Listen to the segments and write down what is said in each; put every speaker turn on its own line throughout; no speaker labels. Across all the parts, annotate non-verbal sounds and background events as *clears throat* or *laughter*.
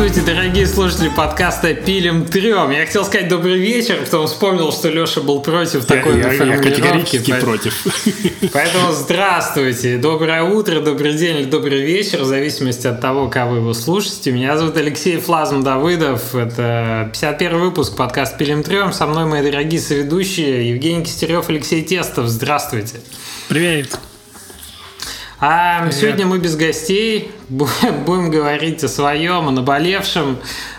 Здравствуйте, дорогие слушатели подкаста «Пилим трем». Я хотел сказать добрый вечер, потом вспомнил, что Леша был против такой
я, я, я категорически поэтому, против. *laughs*
Поэтому здравствуйте, доброе утро, добрый день или добрый вечер, в зависимости от того, кого вы его слушаете. Меня зовут Алексей Флазм Давыдов. Это 51 выпуск подкаста «Пилим трем». Со мной мои дорогие соведущие Евгений Кистерев, Алексей Тестов. Здравствуйте.
Привет.
А Привет. сегодня мы без гостей *laughs* будем говорить о своем, о наболевшем.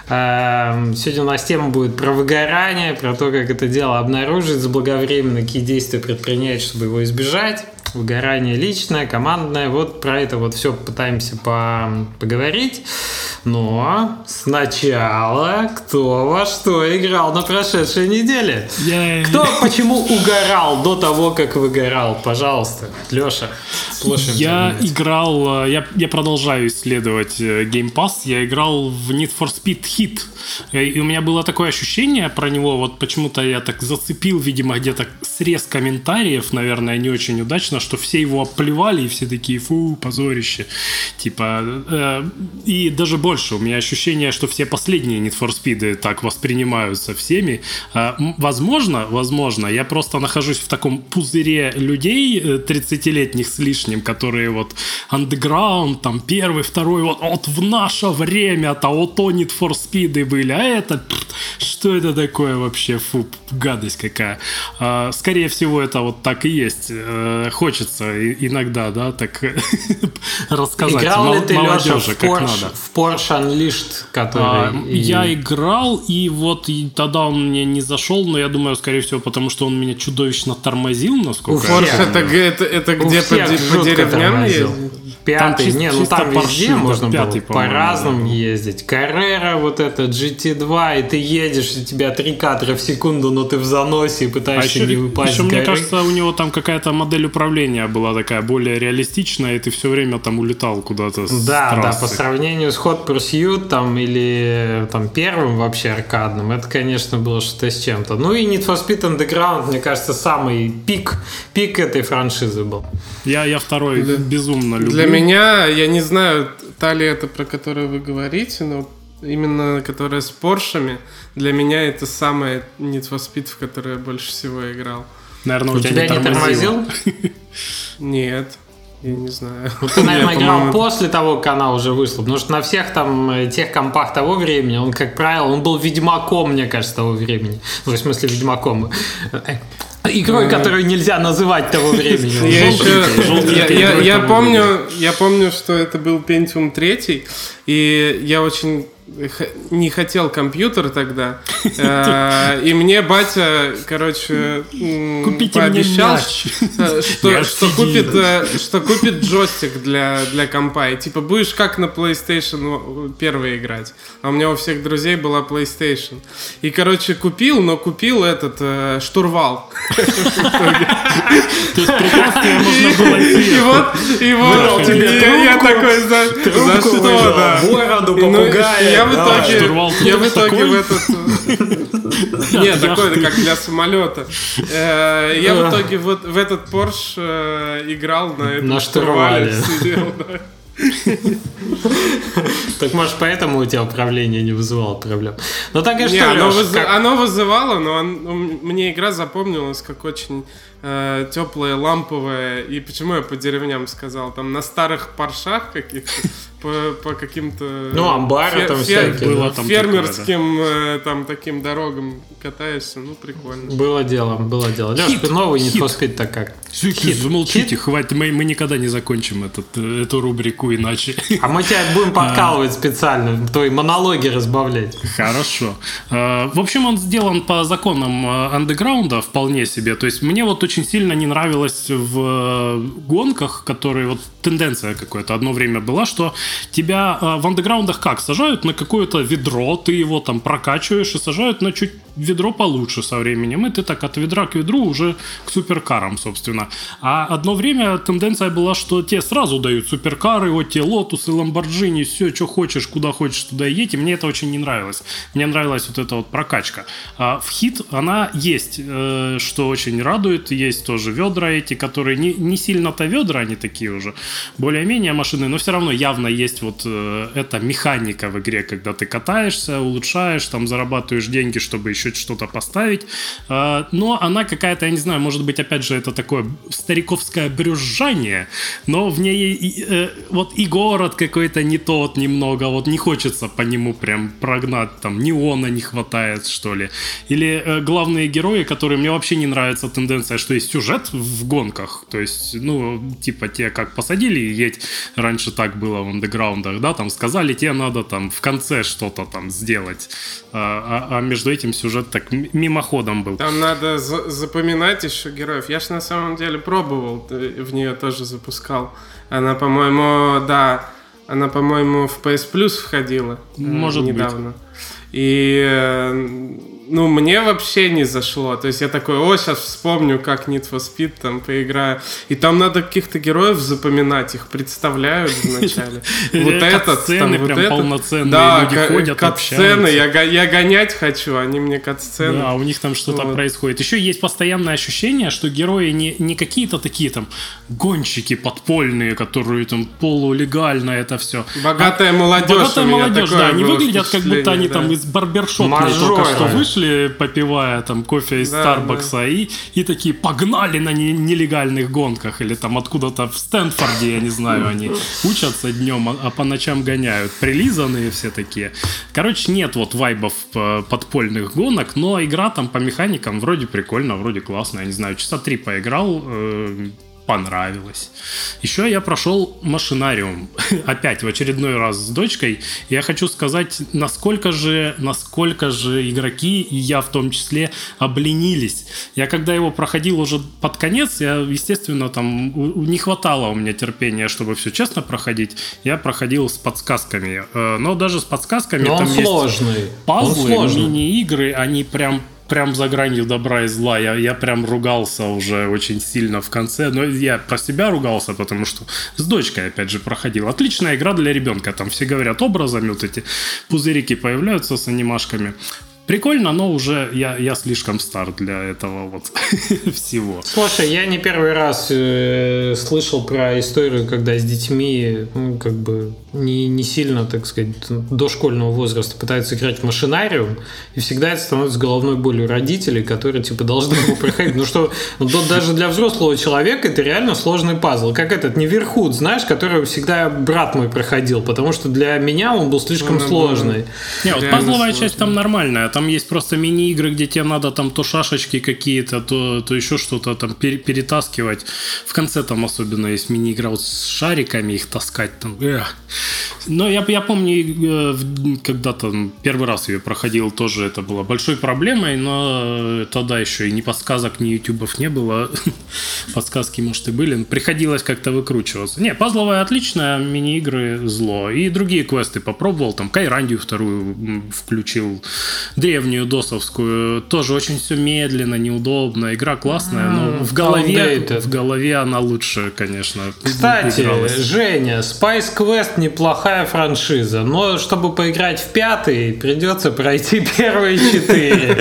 Сегодня у нас тема будет про выгорание, про то, как это дело обнаружить заблаговременно, какие действия предпринять, чтобы его избежать. Выгорание личное, командное. Вот про это вот все пытаемся по поговорить. Но сначала кто во что играл на прошедшей неделе? Я... Кто почему угорал до того, как выгорал? Пожалуйста, Леша,
слушаем. Я играл, э, я, я продолжаю исследовать э, Game Pass. Я играл в Need for Speed Hit. Э, и у меня было такое ощущение про него, вот почему-то я так зацепил, видимо, где-то срез комментариев, наверное, не очень удачно, что все его оплевали, и все такие, фу, позорище. Типа, э, и даже больше, у меня ощущение, что все последние Need for Speed так воспринимаются всеми. Э, возможно, возможно, я просто нахожусь в таком пузыре людей 30-летних с лишним, которые вот underground, там, первый, второй, вот, вот в наше время-то, вот то Need for Speed были, а это, что это такое вообще, фу, гадость какая. А, скорее всего, это вот так и есть. Э, хочется иногда, да, так *laughs* рассказать
Играл ли ты, Леша, в как Porsche, надо. В Porsche Unleashed, который... А,
я играл, и вот и тогда он мне не зашел, но я думаю, скорее всего, потому что он меня чудовищно тормозил, насколько
У Porsche это, это, это где по, по деревням ездил?
Пятый, там не, ну там везде можно пятый, было по-разному ездить. Каррера, вот это GT2, и ты едешь, у тебя три кадра в секунду, но ты в заносе и пытаешься а еще, не выпасть
еще, мне кажется, у него там какая-то модель управления была такая более реалистичная, и ты все время там улетал куда-то
с Да, трассы. да, по сравнению с Hot Pursuit там или там первым вообще аркадным, это, конечно, было что-то с чем-то. Ну и Need for Speed Underground, мне кажется, самый пик, пик этой франшизы был.
Я, я второй для, безумно люблю.
Для меня, я не знаю, та ли это, про которую вы говорите, но именно которая с Поршами, для меня это самая Need for Speed, в которой я больше всего играл.
Наверное, у, у тебя, тебя не тормозил?
Нет. Я не знаю.
Ну, ты, наверное, играл после того, как она уже вышла. Потому что на всех там э, тех компах того времени, он, как правило, он был ведьмаком, мне кажется, того времени. Ну, в смысле, ведьмаком. Э, игрой, которую нельзя называть того времени.
Я, еще, я, я, я, помню, я помню, что это был Pentium 3, и я очень не хотел компьютер тогда. *laughs* Э, и мне батя, короче,
пообещал,
э, что, что, купит, э, что купит джойстик для, для компа. И типа будешь как на PlayStation первый играть. А у меня у всех друзей была PlayStation. И, короче, купил, но купил этот штурвал. *laughs* *laughs* То есть препятствие можно было И вот, и вот, я такой, за что, да.
Бороду, попугая
я в итоге, я в итоге в этот... *laughs* Нет, такой, как для самолета. Э, я в итоге вот в этот Porsche э, играл на этом штурвале. *laughs*
Так может поэтому у тебя управление не вызывало проблем. Ну так и что,
Оно вызывало, но мне игра запомнилась как очень э, теплая, ламповая. И почему я по деревням сказал? Там на старых паршах каких-то по, по каким-то...
Ну, амбары фер, там фер, всякие.
Было там фермерским такое, да. там таким дорогам катаешься, ну, прикольно.
Было дело, было дело. Леш, ты новый не спит так как?
Хит, замолчите, хит? хватит, мы, мы никогда не закончим этот, эту рубрику иначе.
А мы тебя будем подкалывать специально, твои монологи разбавлять.
Хорошо. А, в общем, он сделан по законам а, андеграунда вполне себе. То есть мне вот очень сильно не нравилось в э, гонках, которые вот тенденция какая-то одно время была, что тебя э, в андеграундах как? Сажают на какое-то ведро, ты его там прокачиваешь и сажают на чуть ведро получше со временем, и ты так от ведра к ведру уже к суперкарам, собственно. А одно время тенденция была, что те сразу дают суперкары, вот те лотусы, ламборджини, все, что хочешь, куда хочешь, туда едь, и мне это очень не нравилось. Мне нравилась вот эта вот прокачка. А в хит она есть, э, что очень радует, есть тоже ведра эти, которые не, не сильно-то ведра, они такие уже, более-менее машины, но все равно явно есть вот э, эта механика в игре, когда ты катаешься, улучшаешь, там зарабатываешь деньги, чтобы еще что-то поставить. А, но она какая-то, я не знаю, может быть, опять же, это такое стариковское брюзжание, но в ней э, вот и город какой-то не тот немного, вот не хочется по нему прям прогнать, там неона не хватает, что ли. Или э, главные герои, которые мне вообще не нравится тенденция, что есть сюжет в гонках, то есть, ну, типа те, как посадили едь, раньше так было в андеграундах, да, там сказали, тебе надо там в конце что-то там сделать, а, а, а между этим сюжет так мимоходом был.
Там надо за запоминать еще героев. Я ж на самом деле пробовал, в нее тоже запускал. Она, по-моему, да, она, по-моему, в PS Plus входила.
Э, Может
недавно.
быть.
И э, ну, мне вообще не зашло. То есть я такой, о, сейчас вспомню, как Need for Speed там поиграю. И там надо каких-то героев запоминать, их представляют вначале. *laughs* Вот этот, там вот этот.
полноценные
Да,
люди ходят,
катсцены, я, го- я гонять хочу, они мне катсцены.
Да, у них там что-то происходит. Еще есть постоянное ощущение, что герои не, не какие-то такие там гонщики подпольные, которые там полулегально это все.
Богатая молодежь. у
Богатая молодежь, да, они выглядят, как будто они там из барбершопа только что вышли, попивая там кофе из
Да,
Старбакса, и, и такие погнали на не- нелегальных гонках, или там откуда-то в Стэнфорде, я не знаю, они учатся днем, а, а по ночам гоняют. Прилизанные все такие. Короче, нет вот вайбов э, подпольных гонок, но игра там по механикам вроде прикольно, вроде классно, я не знаю, часа три поиграл, э, понравилось. Еще я прошел машинариум. *laughs* Опять в очередной раз с дочкой. Я хочу сказать, насколько же, насколько же игроки, и я в том числе, обленились. Я когда его проходил уже под конец, я, естественно, там у- не хватало у меня терпения, чтобы все честно проходить. Я проходил с подсказками. Э, Но даже с подсказками
Но он
там есть
сложный. он
пазлы, мини-игры, они прям прям за гранью добра и зла. Я, я прям ругался уже очень сильно в конце. Но я про себя ругался, потому что с дочкой, опять же, проходил. Отличная игра для ребенка. Там все говорят образами, вот эти пузырики появляются с анимашками. Прикольно, но уже я, я слишком стар для этого вот *laughs* всего.
Слушай, я не первый раз э, слышал про историю, когда с детьми, ну, как бы, не, не сильно, так сказать, дошкольного возраста пытаются играть в машинариум, и всегда это становится головной болью родителей, которые, типа, должны его проходить. Ну что, ну, да- даже для взрослого человека это реально сложный пазл. Как этот Неверхуд, знаешь, который всегда брат мой проходил, потому что для меня он был слишком
Ну,
сложный.
Не, вот пазловая
сложно.
часть там нормальная. Там есть просто мини-игры, где тебе надо там то шашечки какие-то, то, то еще что-то там пере- перетаскивать. В конце там особенно есть мини-игра вот с шариками, их таскать там. Эх. Но я, я помню, э, когда-то первый раз ее проходил, тоже это было большой проблемой, но э, тогда еще и ни подсказок, ни ютубов не было. *laughs* Подсказки, может, и были. Приходилось как-то выкручиваться. Не, пазловая отличная, мини-игры зло. И другие квесты попробовал. Там Кайрандию вторую включил. Древнюю досовскую. Тоже очень все медленно, неудобно. Игра классная, но в голове, в голове она лучше, конечно,
Кстати,
игралась.
Женя, Spice Quest неплохая франшиза, но чтобы поиграть в пятый, придется пройти первые четыре.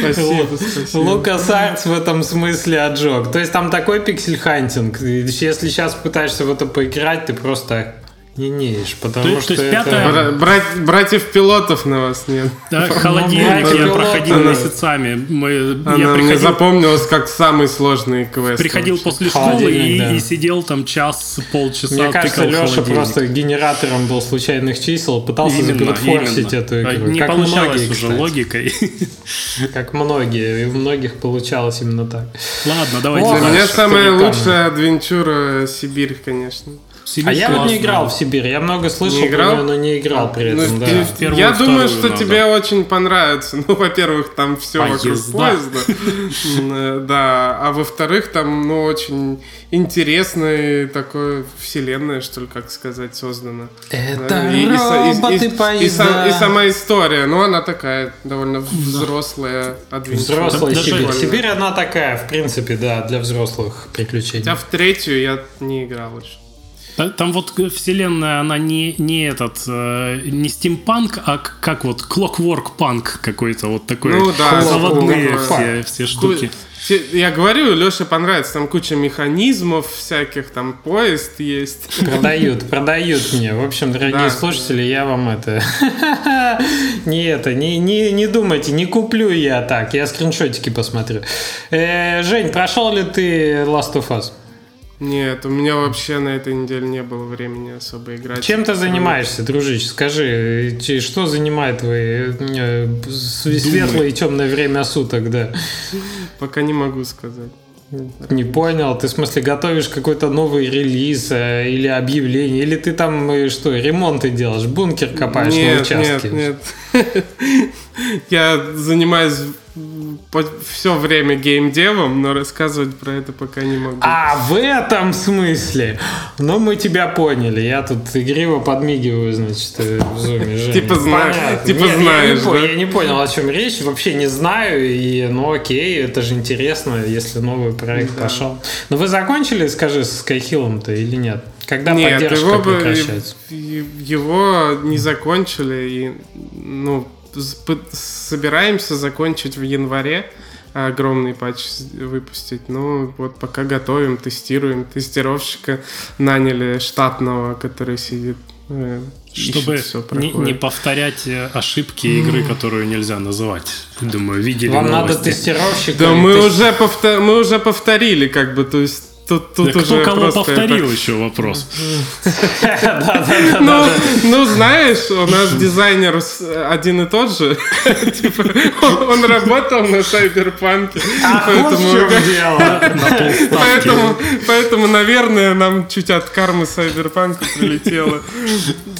Спасибо, спасибо.
LucasArts в этом смысле отжег. То есть там такой pixel hunting. Если сейчас пытаешься в это поиграть, ты просто не неешь, потому
То
что
то есть
это-
Бра- брать- братьев-пилотов на вас нет.
Да, холодильник я проходил
Она-
месяцами. Мы, я
Она мне
приходил,
запомнилась как самый сложный квест.
приходил после школы и,
да.
и сидел там час, полчаса,
Мне кажется, Леша просто генератором был случайных чисел, пытался
именно.
эту игру.
Не
как
получалось
многие,
уже
кстати.
логикой. *laughs*
Как многие, и у многих получалось именно так.
Ладно, давайте
Для меня самая лучшая адвенчура Сибирь, конечно.
Сибирь а я вот не играл в Сибирь. Я много слышал не играл? про него, но не играл при ну, этом. Ну, да.
Первую, я думаю, что надо. тебе очень понравится. *laughs* Ну, во-первых, там все вокруг поезда. Да. А во-вторых, там, ну, очень интересная такое вселенная, что ли, как сказать, создана.
Это и, роботы
и, и, и, сама история, ну, она такая довольно взрослая.
Взрослая Сибирь. Сибирь, она такая, в принципе, да, для взрослых приключений.
А в третью я не играл еще.
Там вот вселенная, она не, не этот, э, не стимпанк, а как вот Clockwork панк какой-то вот такой. Ну да, заводные все, все штуки.
Я говорю, Леше понравится, там куча механизмов всяких, там поезд есть.
Продают, *laughs* продают мне. В общем, дорогие да. слушатели, я вам это... *laughs* не это, не, не, не думайте, не куплю я так, я скриншотики посмотрю. Э, Жень, прошел ли ты Last of Us?
Нет, у меня вообще на этой неделе не было времени особо играть.
Чем ты занимаешься, дружище? Скажи, что занимает твои светлое и темное время суток, да? *laughs*
Пока не могу сказать.
Не понял, ты в смысле готовишь какой-то новый релиз э, или объявление, или ты там э, что, ремонты делаешь, бункер копаешь нет, на участке?
Нет, нет. *laughs* Я занимаюсь все время геймдевом, но рассказывать про это пока не могу.
А, в этом смысле? Ну, мы тебя поняли. Я тут игриво подмигиваю, значит, э, в зуме. Женя.
Типа, зна... типа знаешь,
я не, понял, о чем речь. Вообще не знаю. И, ну, окей, это же интересно, если новый проект пошел. Но вы закончили, скажи, с Skyhill-то или нет? Когда нет, поддержка его прекращается?
Его не закончили. И, ну, собираемся закончить в январе огромный патч выпустить. Ну, вот пока готовим, тестируем. Тестировщика наняли штатного, который сидит
э, чтобы не, не повторять э, ошибки игры, которую нельзя называть. Думаю, видели
Вам новости. надо тестировщика.
Да мы, тест... уже повтор... мы уже повторили, как бы, то есть Тут, тут
да
уже
кто кого повторил это... еще вопрос.
Ну, ну, знаешь, у нас дизайнер один и тот же. *laughs* Типа, он работал на *laughs* Сайберпанке. Поэтому, поэтому, наверное, нам чуть от кармы Сайберпанка прилетело.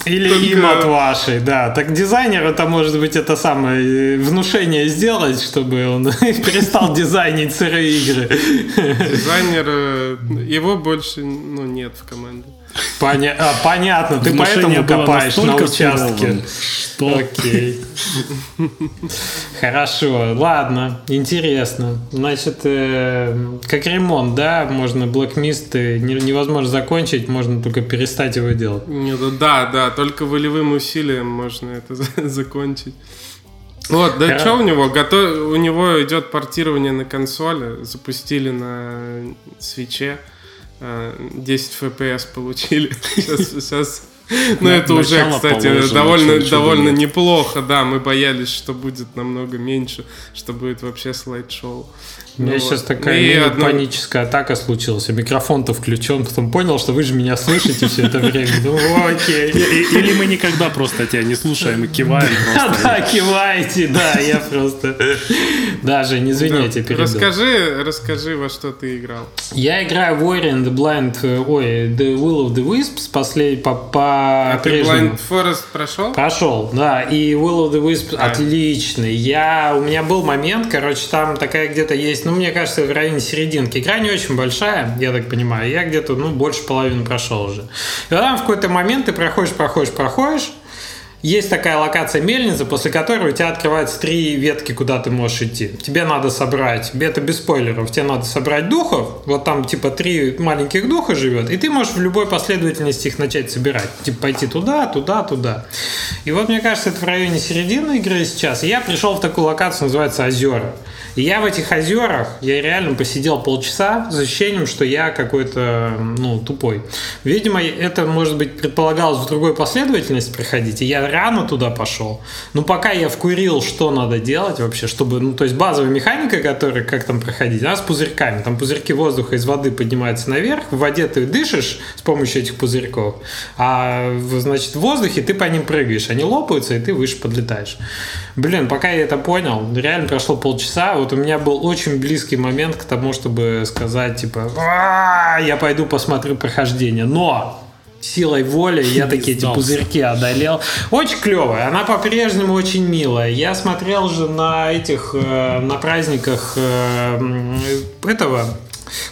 Или им от вашей, да. Так дизайнер это может быть это самое внушение сделать, чтобы он *laughs* перестал дизайнить сырые игры.
Дизайнер его больше ну, нет в команде.
Поня... А, понятно, ты Внушение поэтому копаешь на участке. Что? Окей. Хорошо, ладно, интересно. Значит, э, как ремонт, да, можно Black Mist э, невозможно закончить, можно только перестать его делать.
Нет, да, да, только волевым усилием можно это *laughs* закончить. Вот, да что у него? Готов... У него идет портирование на консоли. Запустили на свече. 10 FPS получили. *laughs* Сейчас, сейчас ну, это уже, кстати, довольно, довольно неплохо, да. Мы боялись, что будет намного меньше, что будет вообще слайд-шоу.
У меня ну, сейчас такая и одно... паническая атака случилась. Микрофон-то включен, потом понял, что вы же меня слышите все это время. Ну, окей.
Или мы никогда просто тебя не слушаем и киваем
Да, киваете, да, я просто... Даже не извините, перебил.
Расскажи, расскажи, во что ты играл.
Я играю в Ori and the Blind, ой, The Will of the Wisps, последний по, по
А ты Blind Forest прошел?
Прошел, да, и Will of the Wisps отличный. Я, у меня был момент, короче, там такая где-то есть, ну, мне кажется, в районе серединки. Игра не очень большая, я так понимаю. Я где-то, ну, больше половины прошел уже. И там в какой-то момент ты проходишь, проходишь, проходишь, есть такая локация мельница, после которой у тебя открываются три ветки, куда ты можешь идти. Тебе надо собрать, это без спойлеров, тебе надо собрать духов, вот там типа три маленьких духа живет, и ты можешь в любой последовательности их начать собирать. Типа пойти туда, туда, туда. И вот мне кажется, это в районе середины игры сейчас. Я пришел в такую локацию, называется Озера. И я в этих озерах, я реально посидел полчаса с ощущением, что я какой-то, ну, тупой. Видимо, это, может быть, предполагалось в другой последовательности проходить, и я рано туда пошел. Но пока я вкурил, что надо делать вообще, чтобы, ну, то есть базовая механика, которая, как там проходить, она с пузырьками. Там пузырьки воздуха из воды поднимаются наверх, в воде ты дышишь с помощью этих пузырьков, а, значит, в воздухе ты по ним прыгаешь, они лопаются, и ты выше подлетаешь. Блин, пока я это понял, реально прошло полчаса, вот у меня был очень близкий момент к тому, чтобы сказать, типа, я пойду посмотрю прохождение. Но силой воли я такие эти пузырьки одолел. Очень клевая, она по-прежнему очень милая. Я смотрел же на этих, э, на праздниках э, этого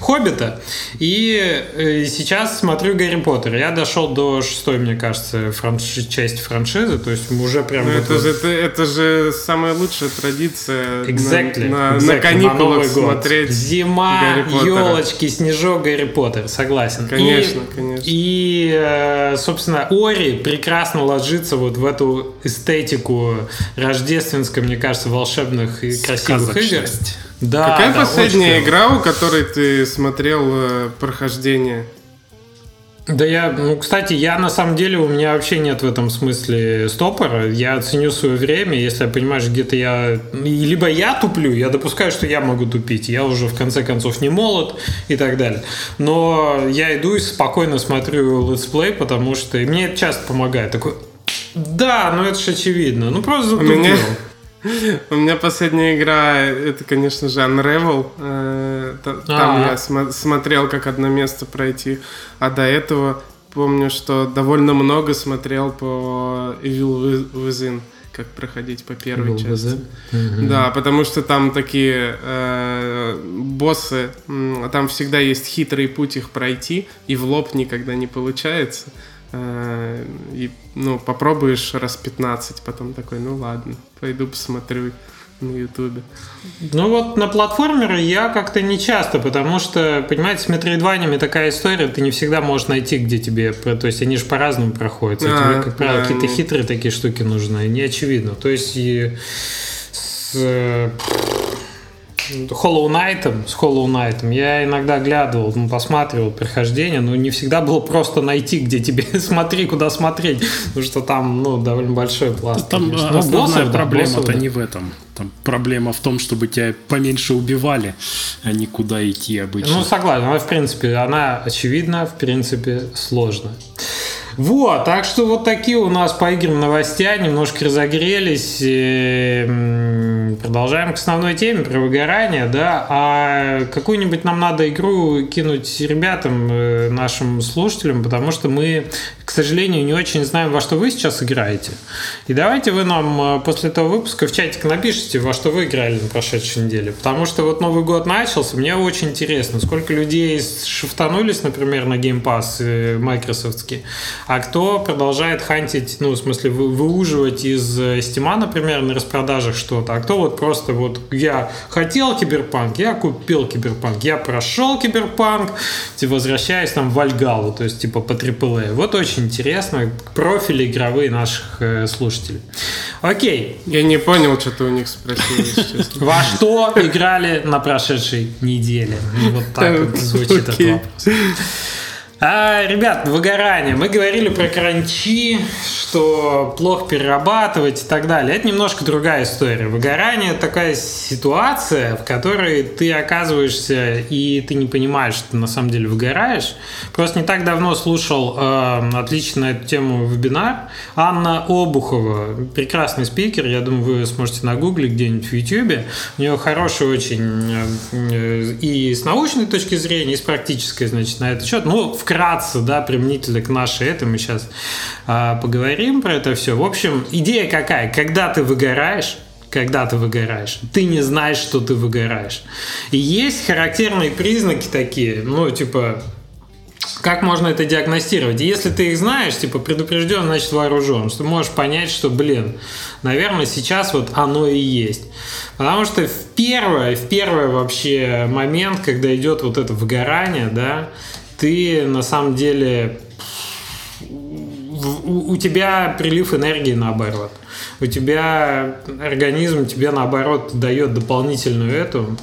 Хоббита. И э, сейчас смотрю Гарри Поттер. Я дошел до шестой, мне кажется, франши- части франшизы. То есть уже прям...
Ну, это, же, это, это же самая лучшая традиция
exactly,
на, на,
exactly,
на каникулах
на
смотреть
Зима, елочки, снежок, Гарри Поттер. Согласен.
Конечно, и, конечно.
И, э, собственно, Ори прекрасно ложится вот в эту эстетику рождественской, мне кажется, волшебных и красивых игр.
Да, Какая да, последняя игра, у которой ты смотрел э, прохождение?
Да я, ну, кстати, я на самом деле, у меня вообще нет в этом смысле стопора. Я ценю свое время, если я понимаешь, где-то я... Либо я туплю, я допускаю, что я могу тупить. Я уже, в конце концов, не молод и так далее. Но я иду и спокойно смотрю let's play, потому что... И мне это часто помогает. Такой, да, ну это же очевидно. Ну просто затупил. У меня...
У меня последняя игра, это, конечно же, Unravel. Э, там А-а-а. я см- смотрел, как одно место пройти. А до этого помню, что довольно много смотрел по Evil Within как проходить по первой части. Да, потому что там такие э, боссы, там всегда есть хитрый путь их пройти, и в лоб никогда не получается. Э, и, ну, попробуешь раз 15, потом такой, ну ладно, пойду посмотрю на Ютубе.
Ну вот на платформеры я как-то не часто, потому что, понимаете, с метроидваниями такая история, ты не всегда можешь найти, где тебе, то есть они же по-разному проходят. А, тебе, как правило, да, какие-то не... хитрые такие штуки нужны, не очевидно. То есть и с Hollow Knight, с Hollow Knight я иногда глядывал, ну, посматривал прохождение, но не всегда было просто найти, где тебе *laughs* смотри, куда смотреть, потому что там, ну, довольно большой пласт.
Там конечно. Ну, основная боссов, проблема-то да, не в этом. Там проблема в том, чтобы тебя поменьше убивали, а не куда идти обычно.
Ну, согласен. Она, в принципе, она очевидна, в принципе, сложная. Вот, так что вот такие у нас по играм новостя, немножко разогрелись. Продолжаем к основной теме про выгорание, да. А какую-нибудь нам надо игру кинуть ребятам, э, нашим слушателям, потому что мы, к сожалению, не очень знаем, во что вы сейчас играете. И давайте вы нам э, после этого выпуска в чатик напишите, во что вы играли на прошедшей неделе. Потому что вот Новый год начался, мне очень интересно, сколько людей шифтанулись, например, на Game Pass э, майкрософтский, а кто продолжает хантить, ну, в смысле, выуживать из Стима, например, на распродажах что-то, а кто вот просто вот я хотел киберпанк, я купил киберпанк, я прошел киберпанк, типа, возвращаясь там в Альгалу, то есть типа по AAA. Вот очень интересно, профили игровые наших э, слушателей. Окей.
Я не понял, что ты у них спросил, честно. *laughs*
Во что играли на прошедшей неделе? Вот так вот звучит этот вопрос. А, ребят, выгорание. Мы говорили про кранчи, что плохо перерабатывать и так далее. Это немножко другая история. Выгорание – такая ситуация, в которой ты оказываешься и ты не понимаешь, что ты на самом деле выгораешь. Просто не так давно слушал э, отлично эту тему вебинар. Анна Обухова, прекрасный спикер, я думаю, вы сможете нагуглить где-нибудь в YouTube. У нее хороший очень э, и с научной точки зрения, и с практической, значит, на этот счет. Ну, в вкратце, да, применительно к нашей этой, мы сейчас а, поговорим про это все. В общем, идея какая? Когда ты выгораешь, когда ты выгораешь. Ты не знаешь, что ты выгораешь. И есть характерные признаки такие, ну, типа, как можно это диагностировать? Если ты их знаешь, типа, предупрежден, значит вооружен, что ты можешь понять, что, блин, наверное, сейчас вот оно и есть. Потому что в первое, в первый вообще момент, когда идет вот это выгорание, да, ты на самом деле у, у тебя прилив энергии наоборот. У тебя организм тебе наоборот дает дополнительную эту,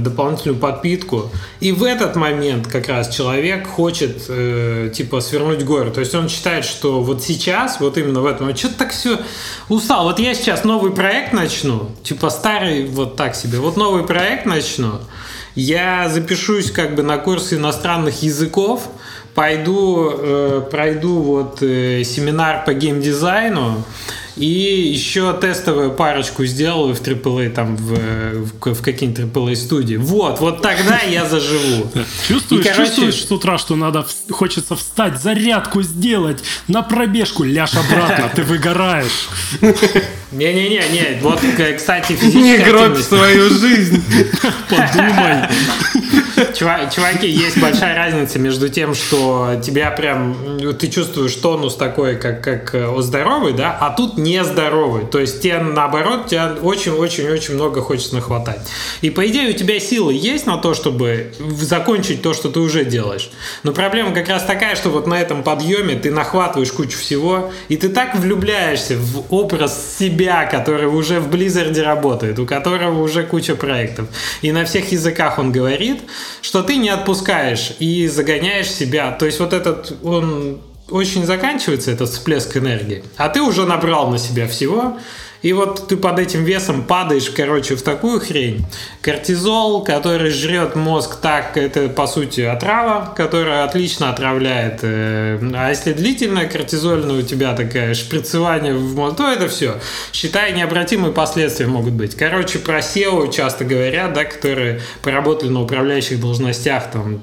дополнительную подпитку. И в этот момент как раз человек хочет э, типа свернуть горы. То есть он считает, что вот сейчас, вот именно в этом, что-то так все устал. Вот я сейчас новый проект начну, типа старый вот так себе. Вот новый проект начну я запишусь как бы на курсы иностранных языков, пойду, э, пройду вот э, семинар по геймдизайну, и еще тестовую парочку сделаю в AAA, там, в, в, в какие-нибудь AAA студии. Вот, вот тогда я заживу.
Чувствуешь, и, короче... чувствуешь с утра, что надо, хочется встать, зарядку сделать, на пробежку, ляж обратно, ты выгораешь.
Не-не-не, не, вот, кстати,
физическая Не гробь свою жизнь.
Подумай.
Чуваки, есть большая разница между тем, что тебя прям, ты чувствуешь тонус такой, как, как э, здоровый, да, а тут нездоровый. То есть тебе наоборот, тебя очень-очень-очень много хочется нахватать. И по идее у тебя силы есть на то, чтобы закончить то, что ты уже делаешь. Но проблема как раз такая, что вот на этом подъеме ты нахватываешь кучу всего, и ты так влюбляешься в образ себя, который уже в Blizzard работает, у которого уже куча проектов. И на всех языках он говорит, что ты не отпускаешь и загоняешь себя. То есть вот этот, он очень заканчивается, этот всплеск энергии, а ты уже набрал на себя всего, и вот ты под этим весом падаешь, короче, в такую хрень. Кортизол, который жрет мозг так, это по сути отрава, которая отлично отравляет. Э, а если длительная кортизольная у тебя такая шприцевание в мозг, то это все. Считай, необратимые последствия могут быть. Короче, про SEO часто говорят, да, которые поработали на управляющих должностях там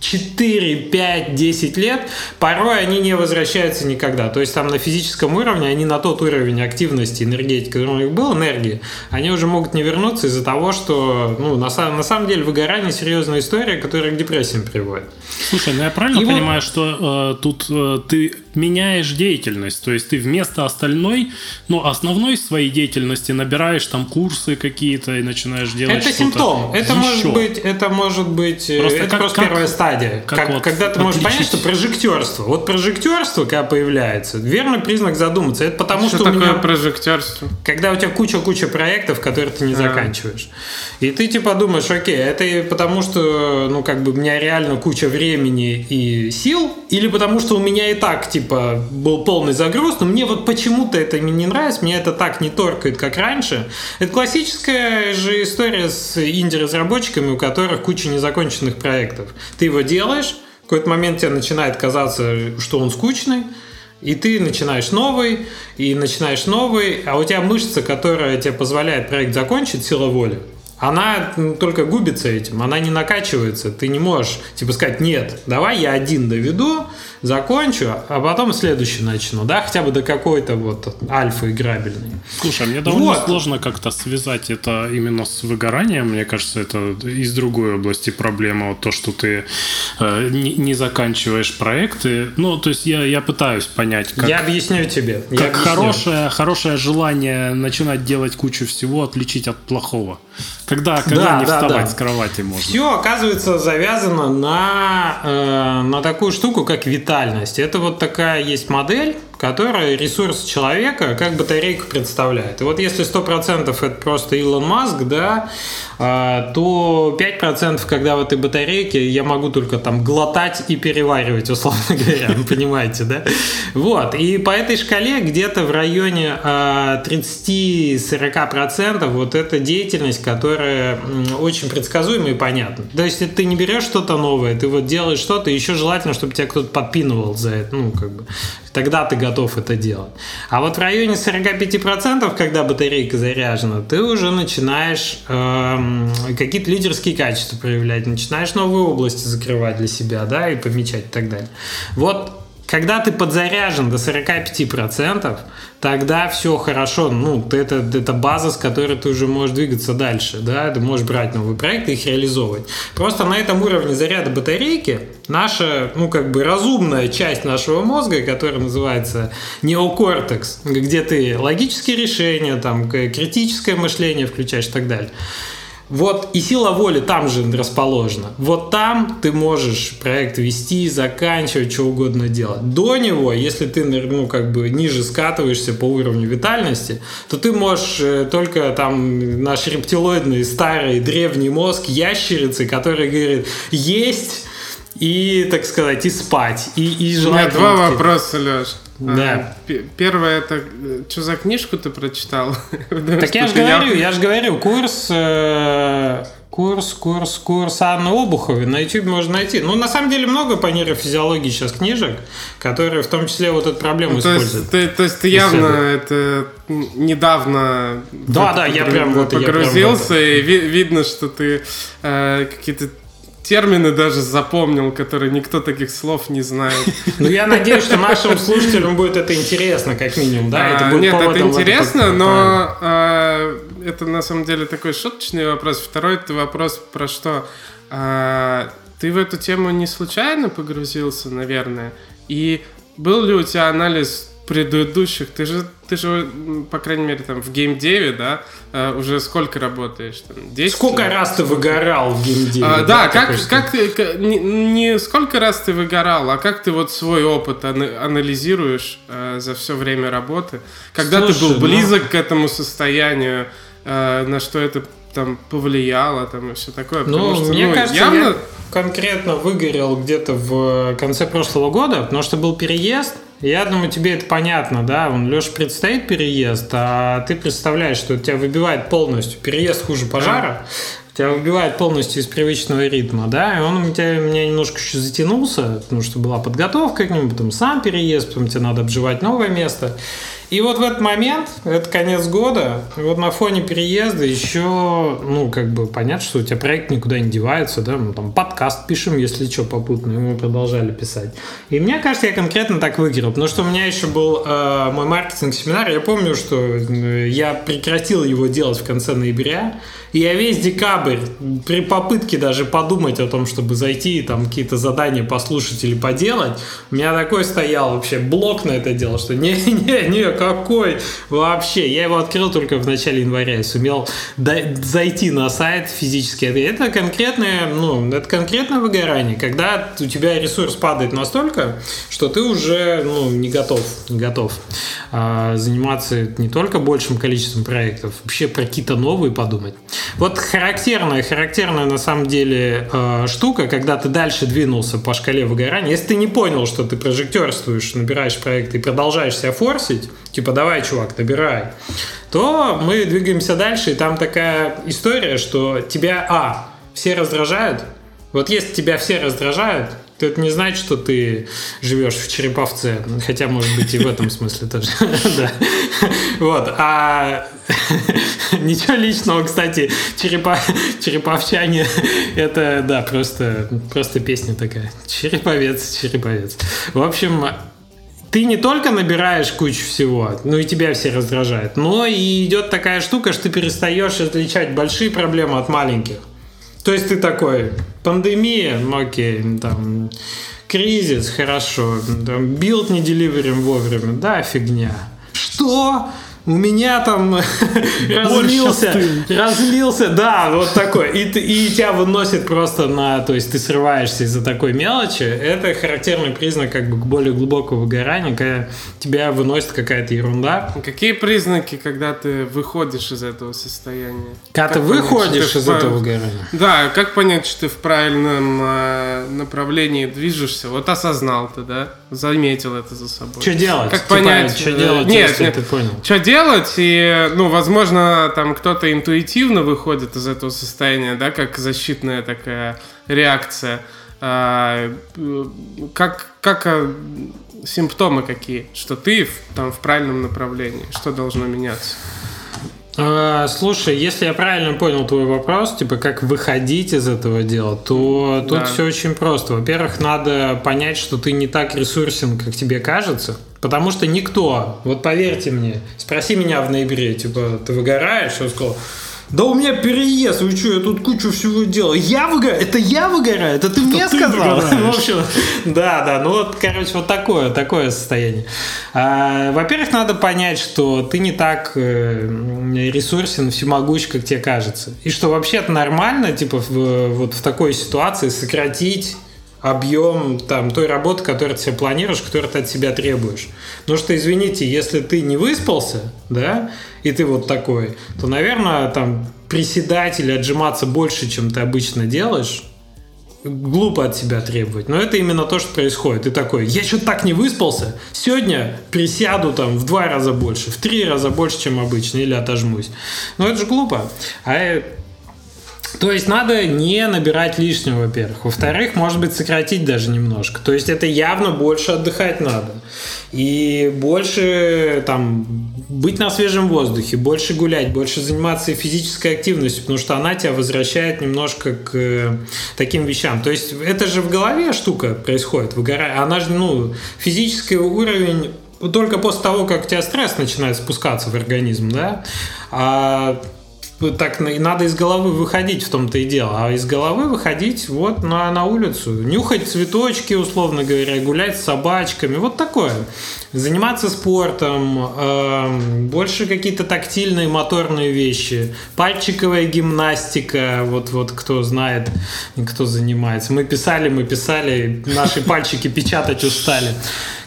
4, 5, 10 лет, порой они не возвращаются никогда. То есть там на физическом уровне они на тот уровень активности энергетики, который у них был, энергии, они уже могут не вернуться из-за того, что ну, на, на самом деле выгорание серьезная история, которая к депрессиям приводит.
Слушай, ну я правильно И понимаю, вот... что э, тут э, ты меняешь деятельность, то есть ты вместо остальной, ну, основной своей деятельности набираешь там курсы какие-то и начинаешь делать
Это симптом. Это еще. может быть, это может быть, э, просто это как, просто как, первая стадия. Как как, вот когда ты можешь понять, что прожектерство. Вот прожектерство, когда появляется, верный признак задуматься. Это потому, что,
что такое
меня,
прожектерство?
Когда у тебя куча-куча проектов, которые ты не а. заканчиваешь. И ты типа думаешь, окей, это потому, что, ну, как бы у меня реально куча времени и сил, или потому, что у меня и так, типа, типа был полный загруз, но мне вот почему-то это не нравится, мне это так не торкает, как раньше. Это классическая же история с инди-разработчиками, у которых куча незаконченных проектов. Ты его делаешь, в какой-то момент тебе начинает казаться, что он скучный, и ты начинаешь новый, и начинаешь новый, а у тебя мышца, которая тебе позволяет проект закончить, сила воли, она только губится этим, она не накачивается. Ты не можешь, типа, сказать, нет, давай я один доведу, закончу, а потом следующий начну, да, хотя бы до какой-то вот альфа играбельной.
Слушай, мне довольно вот. сложно как-то связать это именно с выгоранием. Мне кажется, это из другой области проблема. Вот то, что ты э, не, не заканчиваешь проекты. Ну, то есть я, я пытаюсь понять, как...
Я объясню тебе.
Я как объясню. Хорошее, хорошее желание начинать делать кучу всего отличить от плохого. Когда, когда да, не да, вставать да. с кровати можно.
Все, оказывается, завязано на, э, на такую штуку, как витальность. Это вот такая есть модель, которая ресурс человека как батарейку представляет. И вот если 100% это просто Илон Маск, да, а, то 5% когда в этой батарейке я могу только там глотать и переваривать, условно *laughs* говоря, понимаете, да? Вот, и по этой шкале где-то в районе 30-40% а, вот эта деятельность, которая очень предсказуема и понятна. То есть ты не берешь что-то новое, ты вот делаешь что-то, еще желательно, чтобы тебя кто-то подпинывал за это, ну, как бы, тогда ты готов это делать. А вот в районе 45%, когда батарейка заряжена, ты уже начинаешь э, какие-то лидерские качества проявлять, начинаешь новые области закрывать для себя, да, и помечать и так далее. Вот когда ты подзаряжен до 45%, тогда все хорошо. Ну, это, это база, с которой ты уже можешь двигаться дальше. Да? Ты можешь брать новые проекты и их реализовывать. Просто на этом уровне заряда батарейки наша, ну, как бы разумная часть нашего мозга, которая называется неокортекс, где ты логические решения, там, критическое мышление включаешь и так далее – вот и сила воли там же расположена. Вот там ты можешь проект вести, заканчивать, что угодно делать. До него, если ты ну, как бы ниже скатываешься по уровню витальности, то ты можешь э, только там наш рептилоидный старый древний мозг ящерицы, который говорит «есть», и, так сказать, и спать, и, и
желать. У меня два вопроса, Леш.
Да.
А, первое, это э, что за книжку ты прочитал? *laughs*
Так я же говорю, я же говорю, курс, э, Курс, курс, курс Анны Обуховой на YouTube можно найти. Ну, на самом деле, много по нейрофизиологии сейчас книжек, которые в том числе вот эту проблему ну, то
используют. Есть, ты, то есть ты явно это недавно
да, да, я прям вот
погрузился, я прям, и видно, что ты э, какие-то термины даже запомнил, которые никто таких слов не знает. *laughs*
Ну, я надеюсь, что нашим слушателям будет это интересно, как минимум, да?
Это будет Нет, это интересно, но а, это на самом деле такой шуточный вопрос. Второй это вопрос про что? А, ты в эту тему не случайно погрузился, наверное? И был ли у тебя анализ предыдущих, ты же, ты же, по крайней мере, там в геймдеве, да, uh, уже сколько работаешь? Там,
10 сколько лет? раз ты выгорал в геймдеве?
Uh, да, да как, как ты, как, не, не сколько раз ты выгорал, а как ты вот свой опыт анализируешь uh, за все время работы? Когда Слушай, ты был близок ну... к этому состоянию, uh, на что это там повлияло, там и все такое.
Ну, что, мне ну, кажется, явно... я конкретно выгорел где-то в конце прошлого года, потому что был переезд, я думаю, тебе это понятно, да? Он Леша предстоит переезд, а ты представляешь, что тебя выбивает полностью. Переезд хуже пожара. Тебя выбивает полностью из привычного ритма, да, и он у тебя, меня немножко еще затянулся, потому что была подготовка к нему, потом сам переезд, потом тебе надо обживать новое место. И вот в этот момент, это конец года, вот на фоне переезда еще, ну, как бы понятно, что у тебя проект никуда не девается, да, мы там подкаст пишем, если что, попутно, и мы продолжали писать. И мне кажется, я конкретно так выиграл, потому что у меня еще был э, мой маркетинг-семинар, я помню, что э, я прекратил его делать в конце ноября, я весь декабрь при попытке даже подумать о том, чтобы зайти и там какие-то задания послушать или поделать, у меня такой стоял вообще блок на это дело, что не-не-не, *laughs* какой вообще. Я его открыл только в начале января и сумел зайти на сайт физически. Это конкретное, ну, это конкретное выгорание, когда у тебя ресурс падает настолько, что ты уже ну, не готов, не готов а, заниматься не только большим количеством проектов, вообще про какие-то новые подумать. Вот характерная, характерная на самом деле э, штука, когда ты дальше двинулся по шкале выгорания, если ты не понял, что ты прожектерствуешь, набираешь проекты и продолжаешь себя форсить, типа давай, чувак, набирай, то мы двигаемся дальше, и там такая история, что тебя, а, все раздражают, вот если тебя все раздражают, то это не значит, что ты живешь в Череповце. Хотя, может быть, и в этом смысле тоже. *laughs* Вот. А *laughs* ничего личного, кстати, череповчане это, да, просто, просто песня такая. Череповец, череповец. В общем, ты не только набираешь кучу всего, ну и тебя все раздражают, но и идет такая штука, что ты перестаешь отличать большие проблемы от маленьких. То есть ты такой, пандемия, ну окей, там, кризис, хорошо, там, build не deliver им вовремя, да, фигня. Что? У меня там *laughs* разлился, разлился, да, вот такой, и, и тебя выносит просто на, то есть ты срываешься из-за такой мелочи, это характерный признак как бы более глубокого выгорания, когда тебя выносит какая-то ерунда.
Какие признаки, когда ты выходишь из этого состояния?
Когда как ты понять, выходишь ты из прав... этого выгорания?
Да, как понять, что ты в правильном э, направлении движешься? Вот осознал ты, да? Заметил это за собой.
Что делать?
Как типа, понять?
Что делать,
нет, если нет, ты понял? Что делать? Делать, и, ну, возможно, там кто-то интуитивно выходит из этого состояния, да, как защитная такая реакция. А, как, как а, симптомы какие, что ты там в правильном направлении, что должно меняться?
А, слушай, если я правильно понял твой вопрос, типа как выходить из этого дела, то тут да. все очень просто. Во-первых, надо понять, что ты не так ресурсен, как тебе кажется. Потому что никто, вот поверьте мне, спроси меня в ноябре, типа, ты выгораешь? Я сказал, да у меня переезд, вы что, я тут кучу всего делал. Я выгораю? Это я выгораю? Это ты это мне ты сказал? *laughs* В общем, да, да, ну вот, короче, вот такое, такое состояние. А, во-первых, надо понять, что ты не так э, ресурсен, всемогущ, как тебе кажется. И что вообще это нормально, типа, в, вот в такой ситуации сократить объем там, той работы, которую ты себе планируешь, которую ты от себя требуешь. Потому что, извините, если ты не выспался, да, и ты вот такой, то, наверное, там приседать или отжиматься больше, чем ты обычно делаешь, глупо от себя требовать. Но это именно то, что происходит. Ты такой, я что-то так не выспался, сегодня присяду там в два раза больше, в три раза больше, чем обычно, или отожмусь. Но это же глупо. А То есть надо не набирать лишнего, во-первых. Во-вторых, может быть, сократить даже немножко. То есть это явно больше отдыхать надо. И больше там быть на свежем воздухе, больше гулять, больше заниматься физической активностью, потому что она тебя возвращает немножко к э, таким вещам. То есть это же в голове штука происходит, выгорание. Она же, ну, физический уровень только после того, как у тебя стресс начинает спускаться в организм, да, а так надо из головы выходить в том-то и дело. А из головы выходить вот на, на улицу, нюхать цветочки, условно говоря, гулять с собачками, вот такое. Заниматься спортом, э, больше какие-то тактильные, моторные вещи, пальчиковая гимнастика, вот, вот кто знает, кто занимается. Мы писали, мы писали, наши пальчики печатать устали.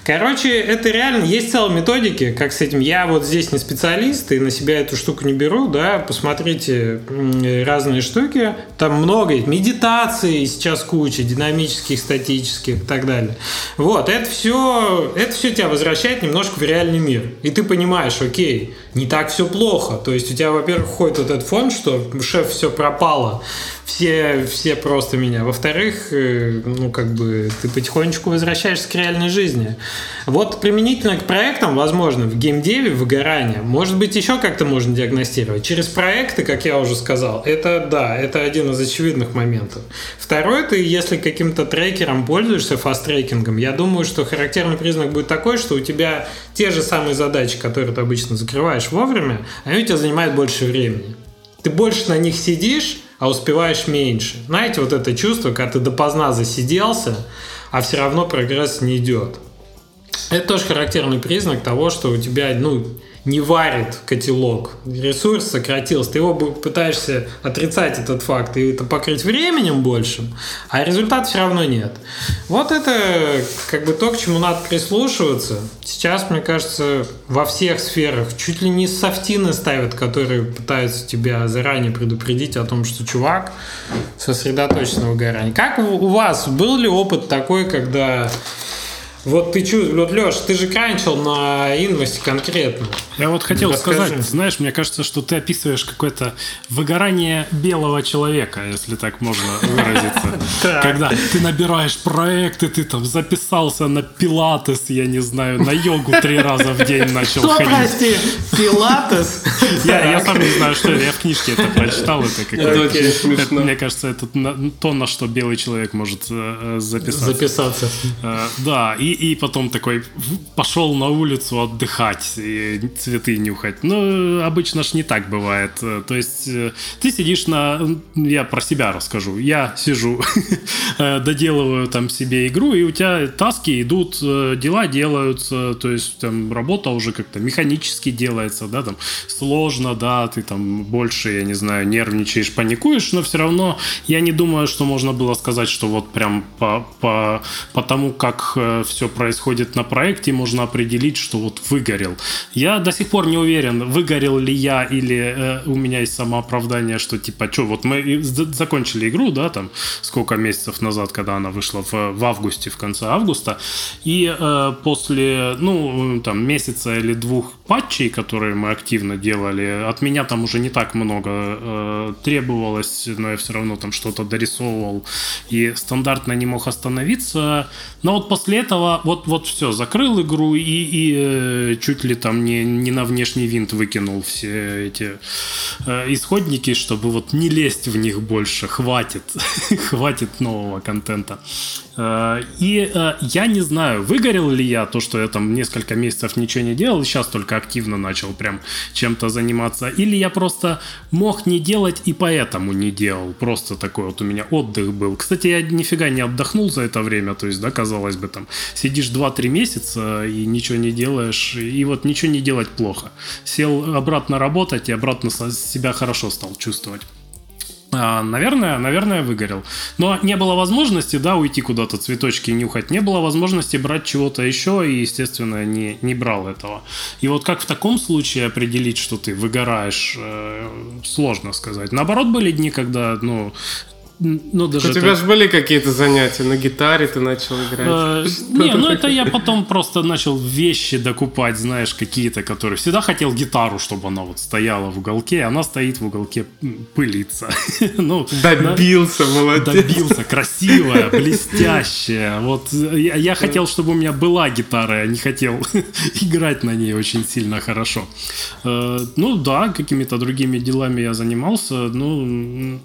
Короче, это реально, есть целые методики, как с этим. Я вот здесь не специалист и на себя эту штуку не беру, да, посмотрите разные штуки. Там много, медитации сейчас куча, динамических, статических и так далее. Вот, это все, это все тебя возвращает немножко в реальный мир. И ты понимаешь, окей, не так все плохо. То есть у тебя, во-первых, ходит вот этот фон, что шеф все пропало, все, все просто меня. Во-вторых, э, ну, как бы ты потихонечку возвращаешься к реальной жизни. Вот применительно к проектам, возможно, в геймдеве выгорание, может быть, еще как-то можно диагностировать. Через проекты, как я уже сказал, это, да, это один из очевидных моментов. Второй, ты, если каким-то трекером пользуешься, task tracking ом, я думаю, что характерный признак будет такой, что у тебя те же самые задачи, которые ты обычно закрываешь вовремя, они у тебя занимают больше времени. Ты больше на них сидишь, а успеваешь меньше. Знаете, вот это чувство, когда ты допоздна засиделся, а все равно прогресс не идет. Это тоже характерный признак того, что у тебя, ну, не варит котелок, ресурс сократился, ты его пытаешься отрицать этот факт и это покрыть временем большим, а результата все равно нет. Вот это как бы то, к чему надо прислушиваться. Сейчас, мне кажется, во всех сферах чуть ли не софтины ставят, которые пытаются тебя заранее предупредить о том, что чувак сосредоточен на выгорании. Как у вас был ли опыт такой, когда вот ты чувствуешь, вот, Леш, ты же кранчил на инвесте конкретно.
Я вот хотел Расскажи. сказать, знаешь, мне кажется, что ты описываешь какое-то выгорание белого человека, если так можно *laughs* выразиться. Когда ты набираешь проекты, ты там записался на пилатес, я не знаю, на йогу три раза в день начал ходить.
прости, пилатес?
Я сам не знаю, что я в книжке это прочитал. Это очень смешно. Мне кажется, это то, на что белый человек может э, записаться.
Записаться.
Э, да, и и потом такой пошел на улицу отдыхать и цветы нюхать. Ну, обычно ж не так бывает. То есть э, ты сидишь на... Я про себя расскажу. Я сижу, *laughs* э, доделываю там себе игру, и у тебя таски идут, э, дела делаются, то есть там работа уже как-то механически делается, да, там сложно, да, ты там больше, я не знаю, нервничаешь, паникуешь, но все равно я не думаю, что можно было сказать, что вот прям по, по, по тому, как все все происходит на проекте, можно определить, что вот выгорел. Я до сих пор не уверен, выгорел ли я или э, у меня есть самооправдание, что типа, что, вот мы закончили игру, да, там, сколько месяцев назад, когда она вышла в, в августе, в конце августа, и э, после, ну, там, месяца или двух патчей, которые мы активно делали, от меня там уже не так много э, требовалось, но я все равно там что-то дорисовывал и стандартно не мог остановиться. Но вот после этого вот, вот все, закрыл игру и, и э, чуть ли там не, не на внешний винт выкинул все эти э, исходники, чтобы вот не лезть в них больше, хватит, *laughs* хватит нового контента. Э, и э, я не знаю, выгорел ли я то, что я там несколько месяцев ничего не делал, сейчас только активно начал прям чем-то заниматься, или я просто мог не делать и поэтому не делал. Просто такой вот у меня отдых был. Кстати, я нифига не отдохнул за это время, то есть, да, казалось бы, там сидишь 2-3 месяца и ничего не делаешь, и вот ничего не делать плохо. Сел обратно работать и обратно себя хорошо стал чувствовать. А, наверное, наверное, выгорел. Но не было возможности, да, уйти куда-то цветочки нюхать. Не было возможности брать чего-то еще, и, естественно, не, не брал этого. И вот как в таком случае определить, что ты выгораешь, э, сложно сказать. Наоборот, были дни, когда, ну, ну, даже
У тебя же были какие-то занятия на гитаре, ты начал играть.
Э, не, ну это я потом просто начал вещи докупать, знаешь, какие-то, которые... Всегда хотел гитару, чтобы она вот стояла в уголке, она стоит в уголке, пылится. *laughs* ну,
добился, молодец.
Добился, красивая, *laughs* блестящая. Вот я, я хотел, чтобы у меня была гитара, я не хотел *laughs* играть на ней очень сильно хорошо. Э, ну да, какими-то другими делами я занимался, ну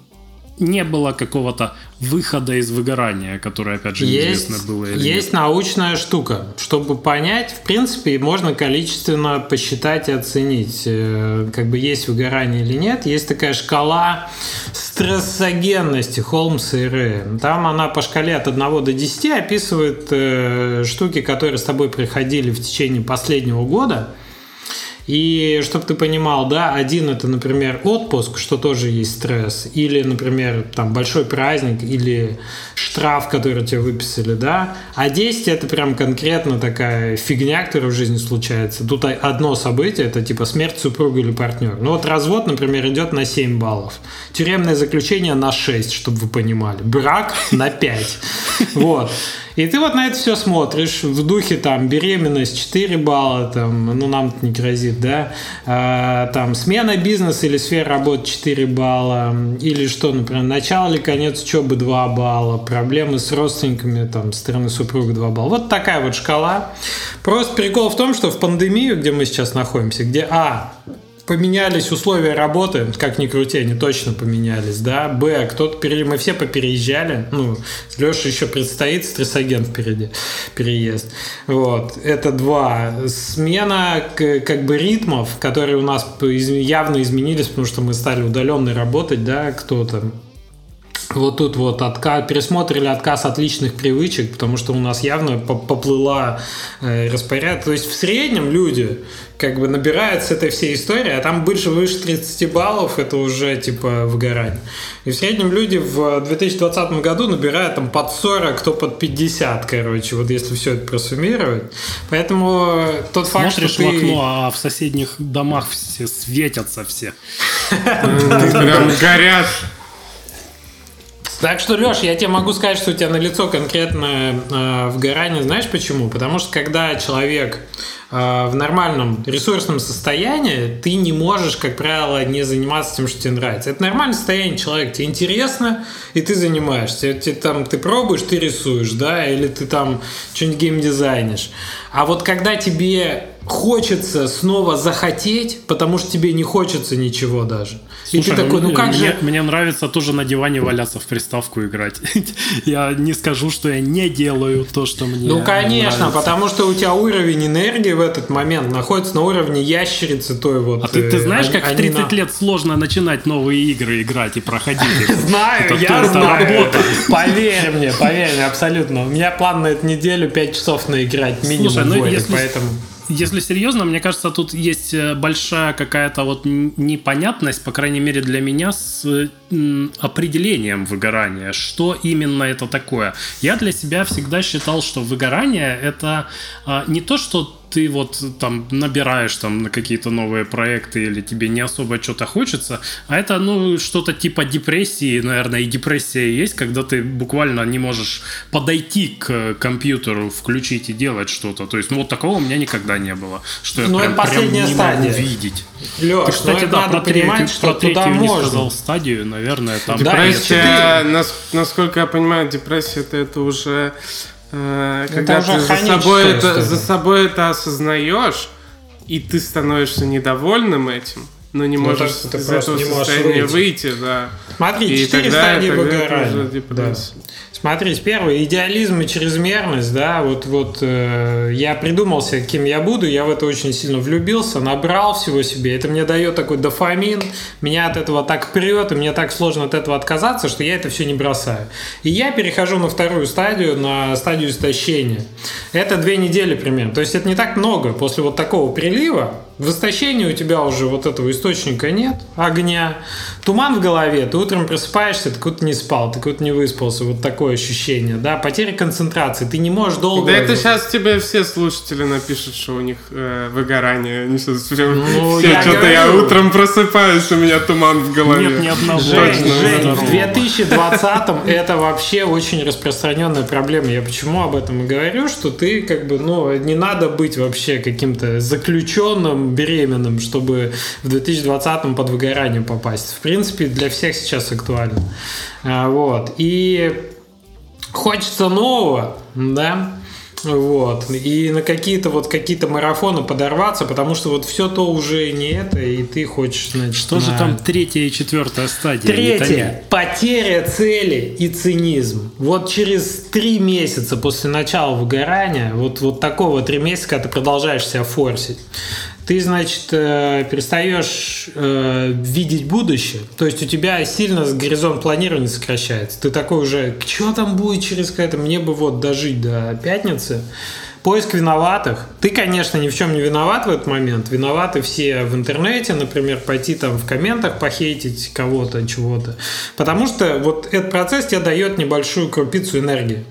не было какого-то выхода из выгорания, которое, опять же, неизвестно
есть,
было или
Есть
нет.
научная штука. Чтобы понять, в принципе, можно количественно посчитать и оценить, э, как бы есть выгорание или нет. Есть такая шкала стрессогенности Холмса и Рэя. Там она по шкале от 1 до 10 описывает э, штуки, которые с тобой приходили в течение последнего года – и чтобы ты понимал, да, один это, например, отпуск, что тоже есть стресс, или, например, там большой праздник, или штраф, который тебе выписали, да, а 10 это прям конкретно такая фигня, которая в жизни случается. Тут одно событие, это типа смерть супруга или партнера. Ну вот развод, например, идет на 7 баллов, тюремное заключение на 6, чтобы вы понимали, брак на 5. *laughs* Вот. И ты вот на это все смотришь в духе там беременность 4 балла, там, ну нам не грозит, да, а, там смена бизнеса или сфера работы 4 балла, или что, например, начало или конец учебы 2 балла, проблемы с родственниками, там, стороны супруга 2 балла. Вот такая вот шкала. Просто прикол в том, что в пандемию, где мы сейчас находимся, где, а, поменялись условия работы, как ни крути, они точно поменялись, да. Б, кто-то пере... мы все попереезжали, ну, Леша еще предстоит, стрессоген впереди, переезд. Вот, это два. Смена как бы ритмов, которые у нас явно изменились, потому что мы стали удаленно работать, да, кто-то вот тут вот отказ, пересмотр или отказ от личных привычек, потому что у нас явно поплыла э, распорядок. То есть в среднем люди как бы набирают с этой всей истории, а там больше выше 30 баллов, это уже типа выгорание. И в среднем люди в 2020 году набирают там под 40, кто под 50, короче, вот если все это просуммировать. Поэтому тот
факт,
Смотришь
что
в
окно, а в соседних домах все светятся все.
Прям горят.
Так что, Леш, я тебе могу сказать, что у тебя на лицо конкретное э, вгорание. Знаешь почему? Потому что когда человек э, в нормальном ресурсном состоянии, ты не можешь, как правило, не заниматься тем, что тебе нравится. Это нормальное состояние человека. Тебе интересно, и ты занимаешься. Ты, там, ты пробуешь, ты рисуешь, да, или ты там что-нибудь геймдизайнишь. А вот когда тебе хочется снова захотеть, потому что тебе не хочется ничего даже.
Слушай, и ты такой, ну как мне, же... Мне нравится тоже на диване валяться в приставку играть. *laughs* я не скажу, что я не делаю то, что мне
Ну, конечно, нравится. потому что у тебя уровень энергии в этот момент находится на уровне ящерицы той вот.
А ты, ты знаешь, как в 30 лет сложно начинать новые игры играть и проходить? *laughs*
Знаю, я знаю. Поверь мне, поверь мне, абсолютно. У меня план на эту неделю 5 часов наиграть минимум ну, поэтому
если серьезно, мне кажется, тут есть э, большая какая-то вот непонятность, по крайней мере для меня, с определением выгорания. Что именно это такое? Я для себя всегда считал, что выгорание это а, не то, что ты вот там набираешь там на какие-то новые проекты или тебе не особо что-то хочется, а это, ну, что-то типа депрессии, наверное, и депрессия есть, когда ты буквально не можешь подойти к компьютеру, включить и делать что-то. То есть, ну, вот такого у меня никогда не было, что я ну, прям, прям не стадия. могу видеть.
Леш, ты, кстати, да, про понимать, третью, что про туда
не
можно.
сказал стадию, наверное, там...
Депрессия, насколько я понимаю, депрессия это, это уже Э, когда ты за собой, это, за собой это осознаешь, и ты становишься недовольным этим, но не ну, можешь из этого состояния выйти. выйти, да.
Смотри, и четыре стадии выгорания. Да. Смотрите, первый идеализм и чрезмерность, да, вот, вот э, я придумался, кем я буду, я в это очень сильно влюбился, набрал всего себе, это мне дает такой дофамин, меня от этого так прет, и мне так сложно от этого отказаться, что я это все не бросаю. И я перехожу на вторую стадию, на стадию истощения. Это две недели примерно, то есть это не так много, после вот такого прилива, В истощении у тебя уже вот этого источника нет, огня. Туман в голове, ты утром просыпаешься, ты куда-то не спал, ты куда-то не выспался. Вот такое ощущение, да. Потеря концентрации, ты не можешь долго...
Да это сейчас тебе все слушатели напишут, что у них э, выгорание. Они сейчас прям, ну, все, что-то я утром просыпаюсь, у меня туман в голове.
Нет ни одного.
Жень, Жень, в 2020-м *laughs* это вообще очень распространенная проблема. Я почему об этом и говорю, что ты как бы, ну, не надо быть вообще каким-то заключенным беременным, чтобы в 2020 под выгорание попасть. В принципе, для всех сейчас актуально. А, вот. И хочется нового, да, вот. И на какие-то вот какие-то марафоны подорваться, потому что вот все то уже не это, и ты хочешь, значит,
Что на... же там третья и четвертая стадия?
Третья. Потеря цели и цинизм. Вот через три месяца после начала выгорания, вот, вот такого три месяца, когда ты продолжаешь себя форсить, ты, значит, э, перестаешь э, видеть будущее. То есть у тебя сильно горизонт планирования сокращается. Ты такой уже, что там будет через какое-то, мне бы вот дожить до пятницы. Поиск виноватых. Ты, конечно, ни в чем не виноват в этот момент. Виноваты все в интернете, например, пойти там в комментах похейтить кого-то, чего-то. Потому что вот этот процесс тебе дает небольшую крупицу энергии.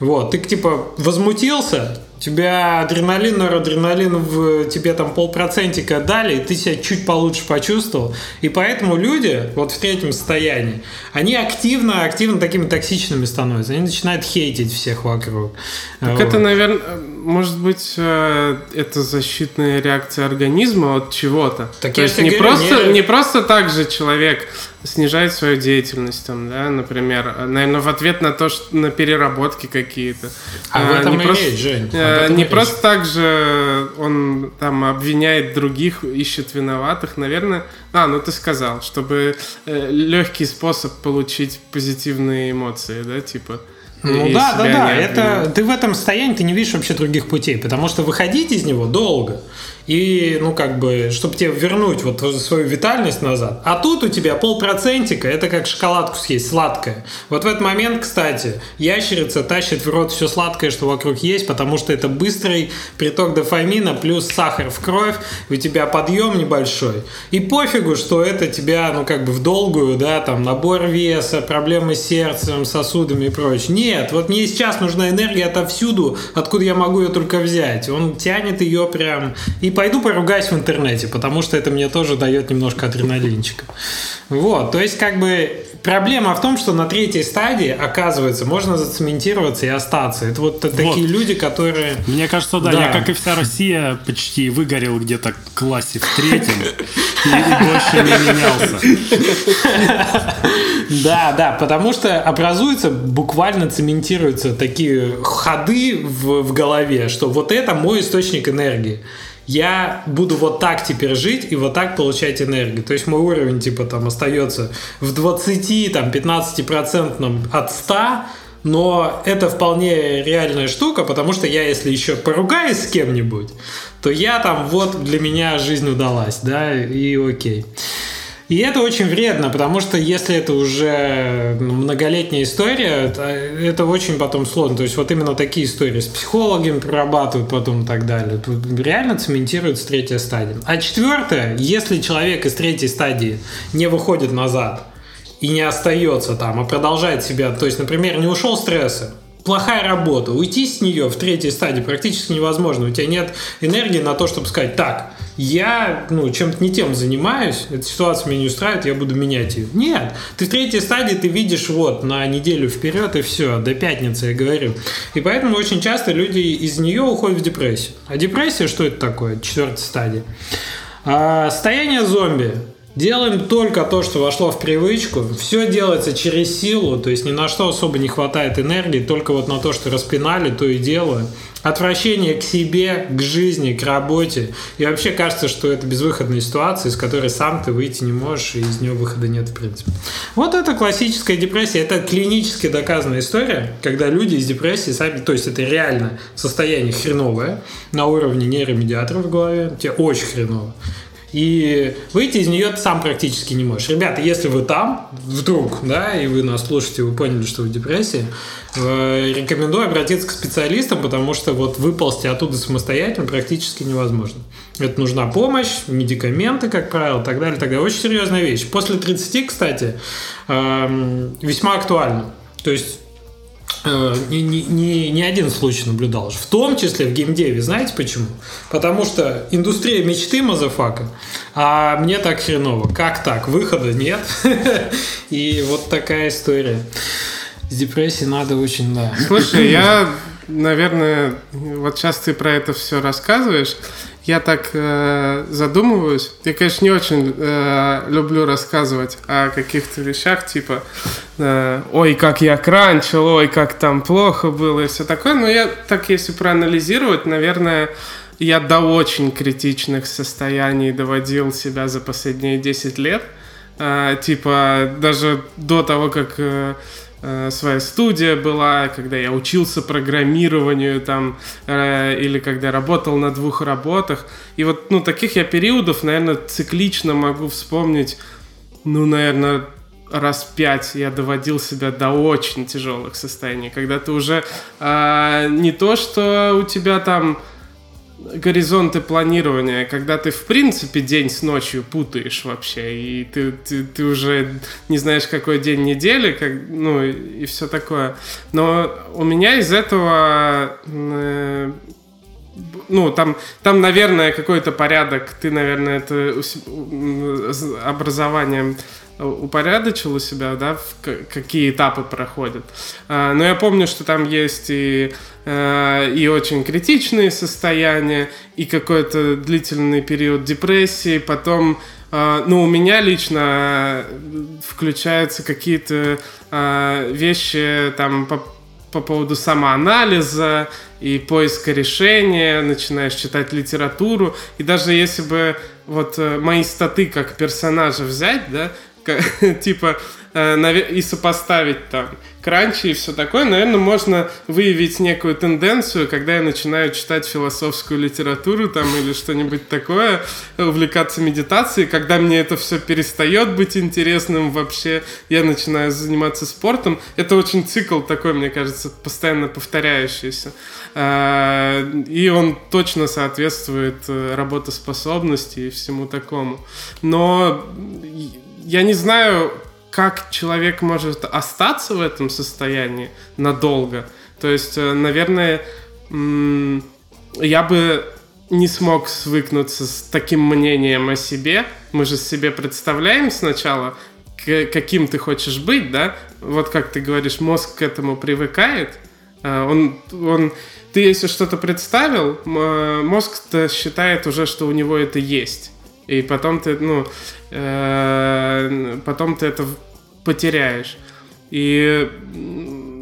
Вот, ты типа возмутился, тебя адреналин, норадреналин в тебе там полпроцентика дали, и ты себя чуть получше почувствовал. И поэтому люди вот в третьем состоянии, они активно, активно такими токсичными становятся. Они начинают хейтить всех вокруг.
Так вот. это, наверное, может быть, э, это защитная реакция организма от чего-то. Так То есть не, говорю, просто, не... не просто так же человек снижает свою деятельность, там, да, например, наверное, в ответ на то, что на переработки какие-то.
А, а в этом не и просто, речь, Жень.
А, не просто речь. так же он там обвиняет других, ищет виноватых, наверное. А, ну ты сказал, чтобы э, легкий способ получить позитивные эмоции, да, типа.
Ну да, да, да. Это ты в этом состоянии ты не видишь вообще других путей, потому что выходить из него долго. И, ну, как бы, чтобы тебе вернуть вот свою витальность назад. А тут у тебя полпроцентика, это как шоколадку съесть, сладкое. Вот в этот момент, кстати, ящерица тащит в рот все сладкое, что вокруг есть, потому что это быстрый приток дофамина плюс сахар в кровь, у тебя подъем небольшой. И пофигу, что это тебя, ну, как бы в долгую, да, там, набор веса, проблемы с сердцем, сосудами и прочее. Нет, вот мне сейчас нужна энергия отовсюду, откуда я могу ее только взять. Он тянет ее прям и пойду поругаюсь в интернете, потому что это мне тоже дает немножко адреналинчика. Вот, то есть как бы проблема в том, что на третьей стадии, оказывается, можно зацементироваться и остаться. Это вот, вот. такие люди, которые...
Мне кажется, да, да, я, как и вся Россия, почти выгорел где-то в классе в третьем и больше не менялся.
Да, да, потому что образуются, буквально цементируются такие ходы в, в голове, что вот это мой источник энергии я буду вот так теперь жить и вот так получать энергию. То есть мой уровень типа там остается в 20, там 15 процентном от 100, но это вполне реальная штука, потому что я, если еще поругаюсь с кем-нибудь, то я там вот для меня жизнь удалась, да, и окей. И это очень вредно, потому что если это уже многолетняя история, это очень потом сложно. То есть вот именно такие истории с психологами прорабатывают потом и так далее. Тут реально цементируется третья стадия. А четвертая, если человек из третьей стадии не выходит назад и не остается там, а продолжает себя, то есть, например, не ушел стресса, плохая работа. Уйти с нее в третьей стадии практически невозможно. У тебя нет энергии на то, чтобы сказать, так, я ну, чем-то не тем занимаюсь, эта ситуация меня не устраивает, я буду менять ее. Нет, ты в третьей стадии ты видишь вот на неделю вперед и все, до пятницы я говорю. И поэтому очень часто люди из нее уходят в депрессию. А депрессия что это такое? Четвертая стадия. А, состояние зомби. Делаем только то, что вошло в привычку. Все делается через силу, то есть ни на что особо не хватает энергии, только вот на то, что распинали, то и делаю. Отвращение к себе, к жизни, к работе. И вообще кажется, что это безвыходная ситуация, из которой сам ты выйти не можешь, и из нее выхода нет в принципе. Вот это классическая депрессия. Это клинически доказанная история, когда люди из депрессии сами, то есть это реально состояние хреновое на уровне нейромедиаторов в голове, тебе очень хреново и выйти из нее ты сам практически не можешь. Ребята, если вы там, вдруг, да, и вы нас слушаете, вы поняли, что вы в депрессии, э, рекомендую обратиться к специалистам, потому что вот выползти оттуда самостоятельно практически невозможно. Это нужна помощь, медикаменты, как правило, так далее, так далее. Очень серьезная вещь. После 30, кстати, эм, весьма актуально. То есть не, не, не, не один случай наблюдал. В том числе в gamedev е. Знаете почему? Потому что индустрия мечты motherfucka, а мне так хреново. Как так? Выхода нет. *laughs* И вот такая история. С депрессией надо очень, да.
Слушай, я, наверное, вот сейчас ты про это все рассказываешь я так э, задумываюсь. Я, конечно, не очень э, люблю рассказывать о каких-то вещах, типа, э, ой, как я кранчил, ой, как там плохо было и все такое. Но я так, если проанализировать, наверное, я до очень критичных состояний доводил себя за последние 10 лет. Э, типа, даже до того, как... Э, Э, своя студия была, когда я учился программированию там, э, или когда работал на двух работах. И вот, ну, таких я периодов, наверное, циклично могу вспомнить, ну, наверное, раз пять я доводил себя до очень тяжелых состояний, когда ты уже э, не то, что у тебя там горизонты планирования, когда ты в принципе день с ночью путаешь вообще, и ты, ты, ты уже не знаешь, какой день недели, как, ну и все такое. Но у меня из этого э, ну, там, там, наверное, какой-то порядок, ты, наверное, это образованием упорядочил у себя, да, в какие этапы проходят. А, но я помню, что там есть и, э, и очень критичные состояния, и какой-то длительный период депрессии, потом а, ну, у меня лично включаются какие-то вещи там по, по поводу самоанализа и поиска решения, начинаешь читать литературу, и даже если бы вот э, мои статы как персонажа взять, да, *laughs* типа, э, и сопоставить там кранчи и все такое, наверное, можно выявить некую тенденцию, когда я начинаю читать философскую литературу там или что-нибудь такое, увлекаться медитацией, когда мне это все перестает быть интересным вообще, я начинаю заниматься спортом. Это очень цикл такой, мне кажется, постоянно повторяющийся. Э, и он точно соответствует э, работоспособности и всему такому. Но я не знаю, как человек может остаться в этом состоянии надолго. То есть, э, наверное, я бы не смог свыкнуться с таким мнением о себе. Мы же себе представляем сначала, каким ты хочешь быть, да? Вот как ты говоришь, мозг к этому привыкает. Э, он, он, ты если что-то представил, мозг-то считает уже, что у него это есть. И потом ты, ну, э, потом ты это потеряешь. И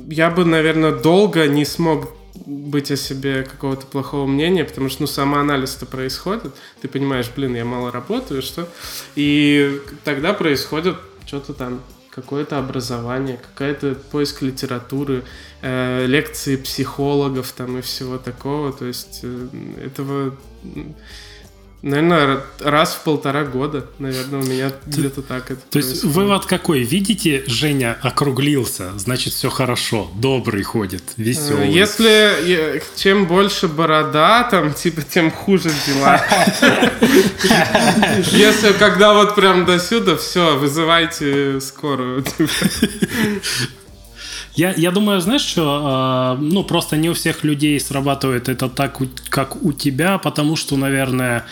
я бы, наверное, долго не смог быть о себе какого-то плохого мнения, потому что, ну, самоанализ-то происходит. Ты понимаешь, блин, я мало работаю, что? И тогда происходит что-то там, какое-то образование, какая-то поиск литературы, э, лекции психологов там и всего такого. То есть э, этого Наверное, раз в полтора года, наверное, у меня где-то так это
То есть вывод какой? Видите, Женя округлился, значит, все хорошо, добрый ходит, веселый.
Если чем больше борода, там, типа, тем хуже дела. Если когда вот прям до сюда, все, вызывайте скорую.
Я, я думаю, знаешь, что, э, ну, просто не у всех людей срабатывает это так, как у тебя, потому что, наверное,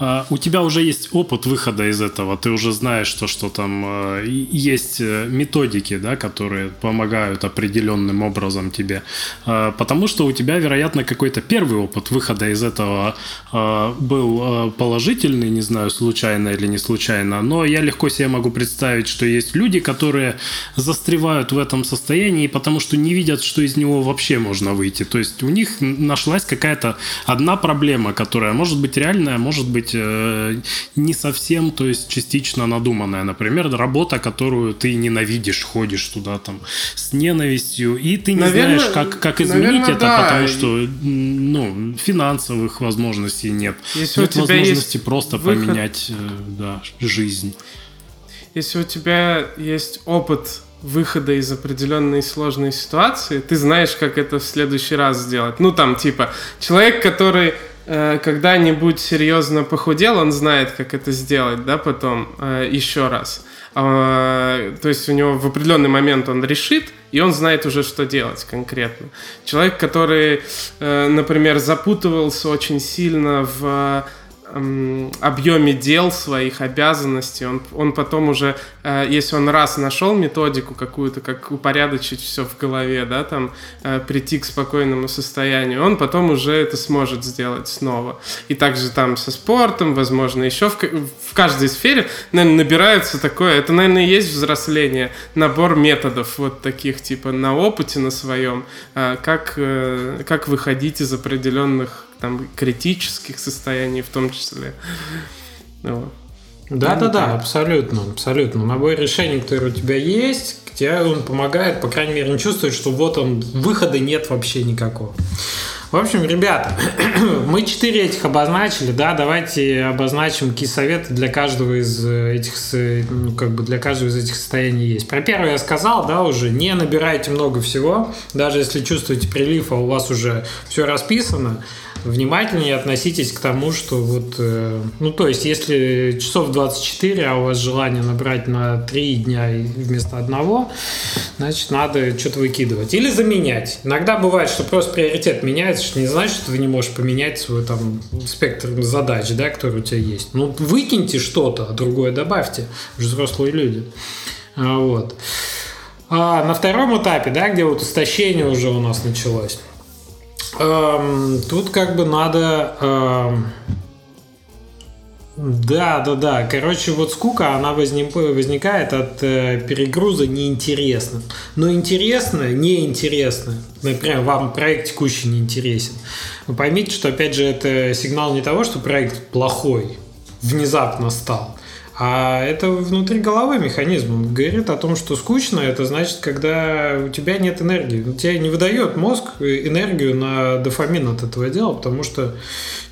э, у тебя уже есть опыт выхода из этого, ты уже знаешь, что, что там э, есть методики, да, которые помогают определенным образом тебе, э, потому что у тебя, вероятно, какой-то первый опыт выхода из этого э, был э, положительный, не знаю, случайно или не случайно, но я легко себе могу представить, что есть люди, которые застревают в этом состоянии состоянии, потому что не видят, что из него вообще можно выйти. То есть у них нашлась какая-то одна проблема, которая может быть реальная, может быть э, не совсем, то есть частично надуманная. Например, работа, которую ты ненавидишь, ходишь туда там с ненавистью, и ты не наверное, знаешь, как, как изменить наверное, это, да. потому что ну, финансовых возможностей нет. Если нет возможности просто выход... поменять э, да, жизнь.
Если у тебя есть опыт выхода из определенной сложной ситуации, ты знаешь, как это в следующий раз сделать. Ну, там, типа, человек, который э, когда-нибудь серьезно похудел, он знает, как это сделать, да, потом э, еще раз. Э, то есть у него в определенный момент он решит, и он знает уже, что делать конкретно. Человек, который, э, например, запутывался очень сильно в объеме дел своих, обязанностей. Он, он потом уже, э, если он раз нашел методику какую-то, как упорядочить все в голове, да, там, э, прийти к спокойному состоянию, он потом уже это сможет сделать снова. И также там со спортом, возможно, еще в, в каждой сфере, наверное, набирается такое, это, наверное, и есть взросление, набор методов вот таких, типа, на опыте на своем, э, как, как выходить из определенных там критических состояний в том числе.
Вот. Да, да, да, абсолютно, абсолютно. Набор решений, которые у тебя есть, тебе он помогает, по крайней мере, не чувствовать, что вот он, выхода нет вообще никакого. В общем, ребята, *clears throat* мы четыре этих обозначили, да, давайте обозначим, какие советы для каждого из этих, ну, как бы для каждого из этих состояний есть. Про первое я сказал, да, уже не набирайте много всего, даже если чувствуете прилив, а у вас уже все расписано, внимательнее относитесь к тому, что вот, э, ну, то есть, если часов 24, а у вас желание набрать на 3 дня вместо одного, значит, надо что-то выкидывать. Или заменять. Иногда бывает, что просто приоритет меняется, что не значит, что ты не можешь поменять свой там спектр задач, да, который у тебя есть. Ну, выкиньте что-то, а другое добавьте. Вы взрослые люди. А, вот. А на втором этапе, да, где вот истощение уже у нас началось, Эм, тут как бы надо... Эм, да, да, да. Короче, вот скука, она возник, возникает от э, перегруза неинтересно. Но интересно, неинтересно. Например, вам проект текущий не интересен. Вы поймите, что, опять же, это сигнал не того, что проект плохой, внезапно стал. А это внутри головы механизм. Говорит о том, что скучно, это значит, когда у тебя нет энергии. У тебя не выдает мозг энергию на дофамин от этого дела, потому что,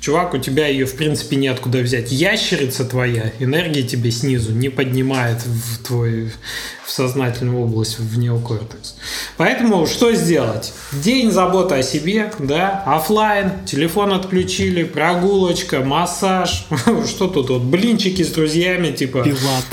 чувак, у тебя ее, в принципе, неоткуда взять. Ящерица твоя, энергии тебе снизу не поднимает в твой в сознательную область, в неокортекс. Поэтому что сделать? День заботы о себе, да, офлайн, телефон отключили, прогулочка, массаж, *laughs* что тут вот, блинчики с друзьями, типа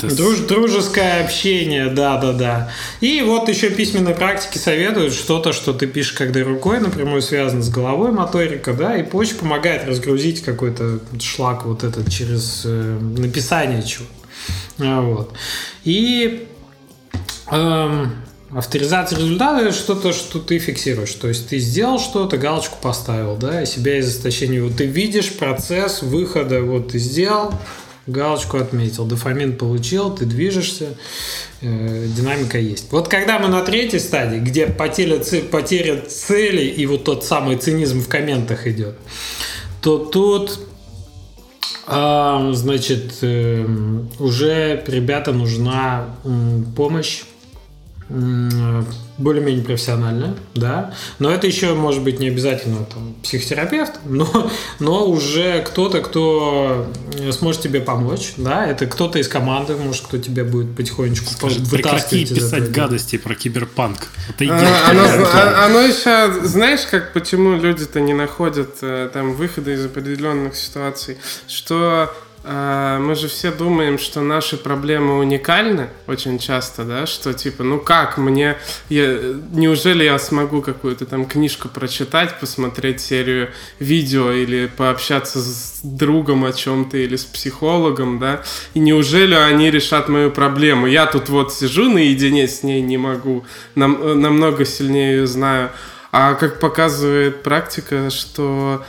друж, дружеское общение, да-да-да. И вот еще письменные практики советуют что-то, что ты пишешь, когда рукой напрямую связано с головой моторика, да, и почта помогает разгрузить какой-то шлак вот этот через э, написание чего. А, вот. И Эм, авторизация результата это что-то, что ты фиксируешь. То есть ты сделал что-то, галочку поставил, да, и себя из истощения. Вот ты видишь процесс выхода, вот ты сделал, галочку отметил, дофамин получил, ты движешься, э, динамика есть. Вот когда мы на третьей стадии, где потеря, потеря цели и вот тот самый цинизм в комментах идет, то тут э, значит, э, уже ребята нужна помощь более-менее профессиональная, да, но это еще может быть не обязательно там, психотерапевт, *laughs* но, но уже кто-то, кто сможет тебе помочь, да, это кто-то из команды, может, кто тебе будет потихонечку
Скажет, прекрати писать гадости про киберпанк. Это
а, оно, а, оно еще, знаешь, как почему люди-то не находят э, там выхода из определенных ситуаций, что а, мы же все думаем, что наши проблемы уникальны очень часто, да, что типа, ну как мне, я, неужели я смогу какую-то там книжку прочитать, посмотреть серию видео или пообщаться с другом о чем-то или с психологом, да, и неужели они решат мою проблему? Я тут вот сижу наедине с ней, не могу, нам, намного сильнее ее знаю. А как показывает практика, что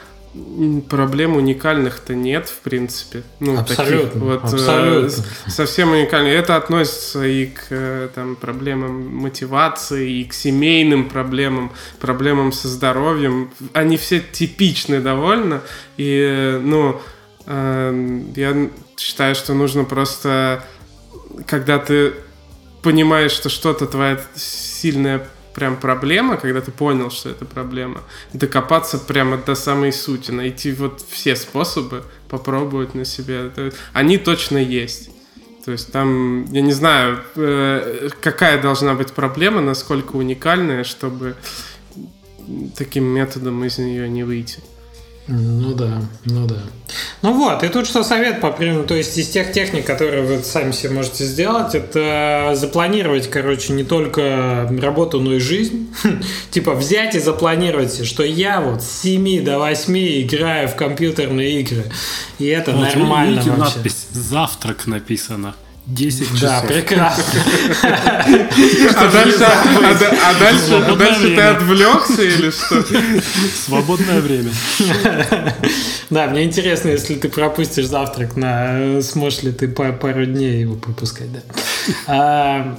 проблем уникальных-то нет, в принципе.
Ну, абсолютно. Таких вот,
абсолютно. Э, совсем уникальных. Это относится и к э, там, проблемам мотивации, и к семейным проблемам, проблемам со здоровьем. Они все типичны довольно. И, ну, э, я считаю, что нужно просто, когда ты понимаешь, что что-то твоя сильная прям проблема, когда ты понял, что это проблема, докопаться прямо до самой сути, найти вот все способы, попробовать на себе. Это, они точно есть. То есть там, я не знаю, э, какая должна быть проблема, насколько уникальная, чтобы таким методом из нее не выйти.
Ну да, ну да. Ну вот, и тут что совет по примеру, то есть из тех техник, которые вы сами себе можете сделать, это запланировать, короче, не только работу, но и жизнь. *laughs* типа взять и запланировать, что я вот с 7 до 8 играю в компьютерные игры. И это вот нормально видите,
вообще. надпись «Завтрак» написано. 10 часов.
Да, прекрасно.
А дальше, а дальше, а дальше ты отвлекся или что?
Свободное время.
Да, мне интересно, если ты пропустишь завтрак, на сможешь ли ты пару дней его пропускать, да.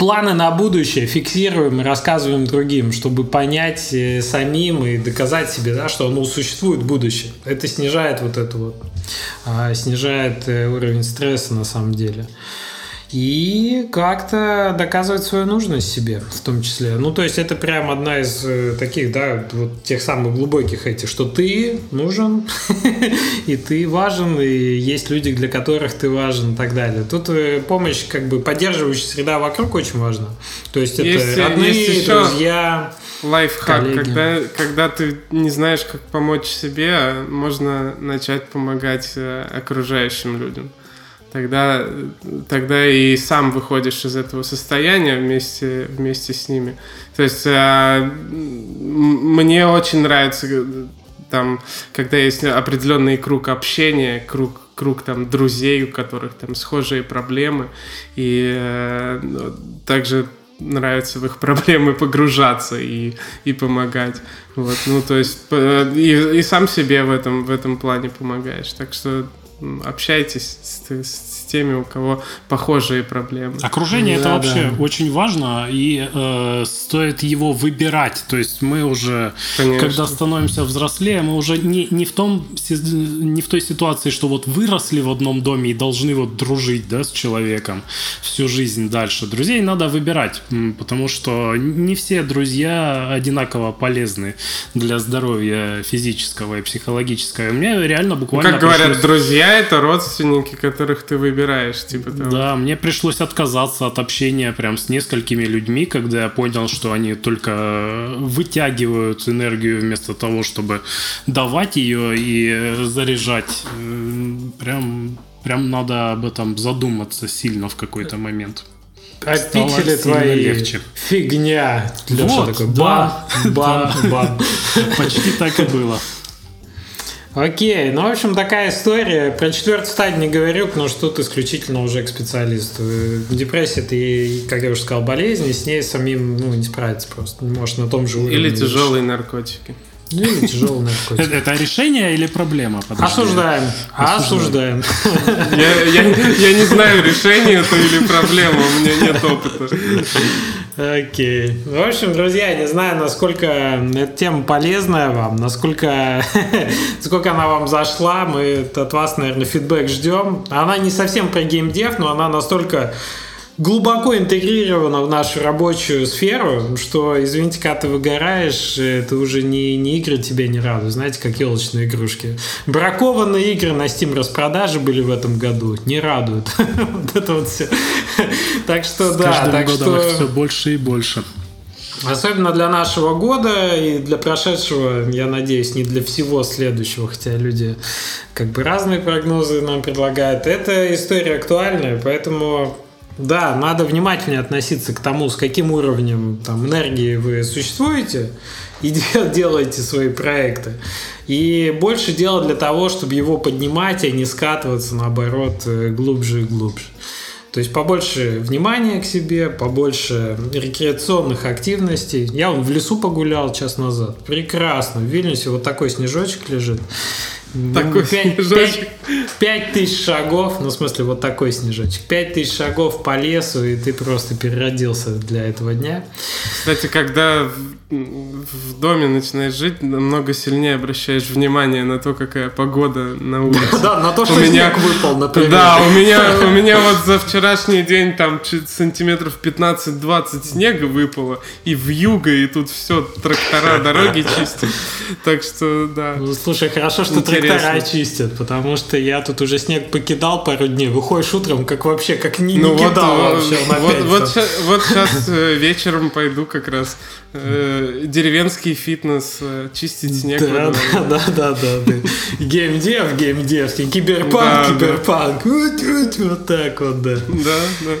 Планы на будущее фиксируем и рассказываем другим, чтобы понять э, самим и доказать себе, да, что оно существует будущее. Это снижает вот это вот, а, снижает э, уровень стресса на самом деле и как-то доказывать свою нужность себе в том числе. Ну, то есть это прям одна из э, таких, да, вот тех самых глубоких этих, что ты нужен, *laughs* и ты важен, и есть люди, для которых ты важен и так далее. Тут э, помощь, как бы поддерживающая среда вокруг очень важна. То есть это есть, родные, есть друзья,
Лайфхак, когда, когда ты не знаешь, как помочь себе, можно начать помогать э, окружающим людям тогда, тогда и сам выходишь из этого состояния вместе, вместе с ними. То есть э, мне очень нравится там, когда есть определенный круг общения, круг круг там друзей, у которых там схожие проблемы, и э, также нравится в их проблемы погружаться и, и помогать. Вот, ну, то есть, и, и сам себе в этом, в этом плане помогаешь. Так что общайтесь с, с теми, у кого похожие проблемы.
Окружение да, это вообще да. очень важно, и э, стоит его выбирать. То есть мы уже, Конечно. когда становимся взрослее, мы уже не, не, в том, не в той ситуации, что вот выросли в одном доме и должны вот дружить да, с человеком всю жизнь дальше. Друзей надо выбирать, потому что не все друзья одинаково полезны для здоровья физического и психологического. У меня реально буквально...
Ну, как пришлось... говорят, друзья это родственники, которых ты выбираешь, типа
того. Да, мне пришлось отказаться от общения прям с несколькими людьми, когда я понял, что они только вытягивают энергию вместо того, чтобы давать ее и заряжать. Прям, прям надо об этом задуматься сильно в какой-то момент.
А пиксели твои легче. фигня.
Леша вот, такой бам, бам, бам. Почти так и было.
Окей, ну, в общем, такая история. Про четвертую стадию не говорю, потому что тут исключительно уже к специалисту. Депрессия, ты, как я уже сказал, болезнь, и с ней самим ну, не справиться просто. Не можешь на том же уровне.
Или тяжелые наркотики.
Ну или тяжелый *laughs* наркотик.
Это решение или проблема?
Осуждаем. Осуждаем.
Я не знаю, решение это или проблема, у меня нет опыта.
Окей. В общем, друзья, не знаю, насколько эта тема полезная вам, насколько, *laughs* сколько она вам зашла. Мы от вас, наверное, фидбэк ждем. Она не совсем про геймдев, но она настолько глубоко интегрировано в нашу рабочую сферу, что, извините, когда ты выгораешь, это уже не, не игры тебя не радуют, знаете, как елочные игрушки. Бракованные игры на Steam распродажи были в этом году, не радуют. *laughs* вот это вот все. Так что, да, так что...
все больше и больше.
Особенно для нашего года и для прошедшего, я надеюсь, не для всего следующего, хотя люди как бы разные прогнозы нам предлагают. Эта история актуальная, поэтому да, надо внимательнее относиться к тому, с каким уровнем там, энергии вы существуете и *laughs* делаете свои проекты. И больше дела для того, чтобы его поднимать, а не скатываться, наоборот, э, глубже и глубже. То есть побольше внимания к себе, побольше рекреационных активностей. Я вон в лесу погулял час назад. Прекрасно. В Вильнюсе вот такой снежочек лежит.
Такой *laughs*
5,
снежочек.
5 тысяч шагов, ну, в смысле, вот такой снежочек. 5 тысяч шагов по лесу, и ты просто переродился для этого дня.
Кстати, когда в, доме начинаешь жить, намного сильнее обращаешь внимание на то, какая погода на улице.
Да, на то, что
У меня-
снег выпал, например.
Да, у меня, у *laughs* меня вот за вчерашний день там сантиметров 15-20 снега выпало, и в юго, и тут все, трактора, дороги чистят. Так что, да.
Ну, слушай, хорошо, что
Интересно.
Трактора чистят, потому что я тут уже снег покидал пару дней. Выходишь утром, как вообще, как не, не
Ну вот,
кидал
э,
вообще.
вот, сейчас вечером пойду как раз э, деревенский фитнес э, чистить снег.
Да, да, да, да, да. Геймдев, геймдевский,
Да,
киберпанк, киберпанк. Вот, вот, вот так вот, да.
Да, да.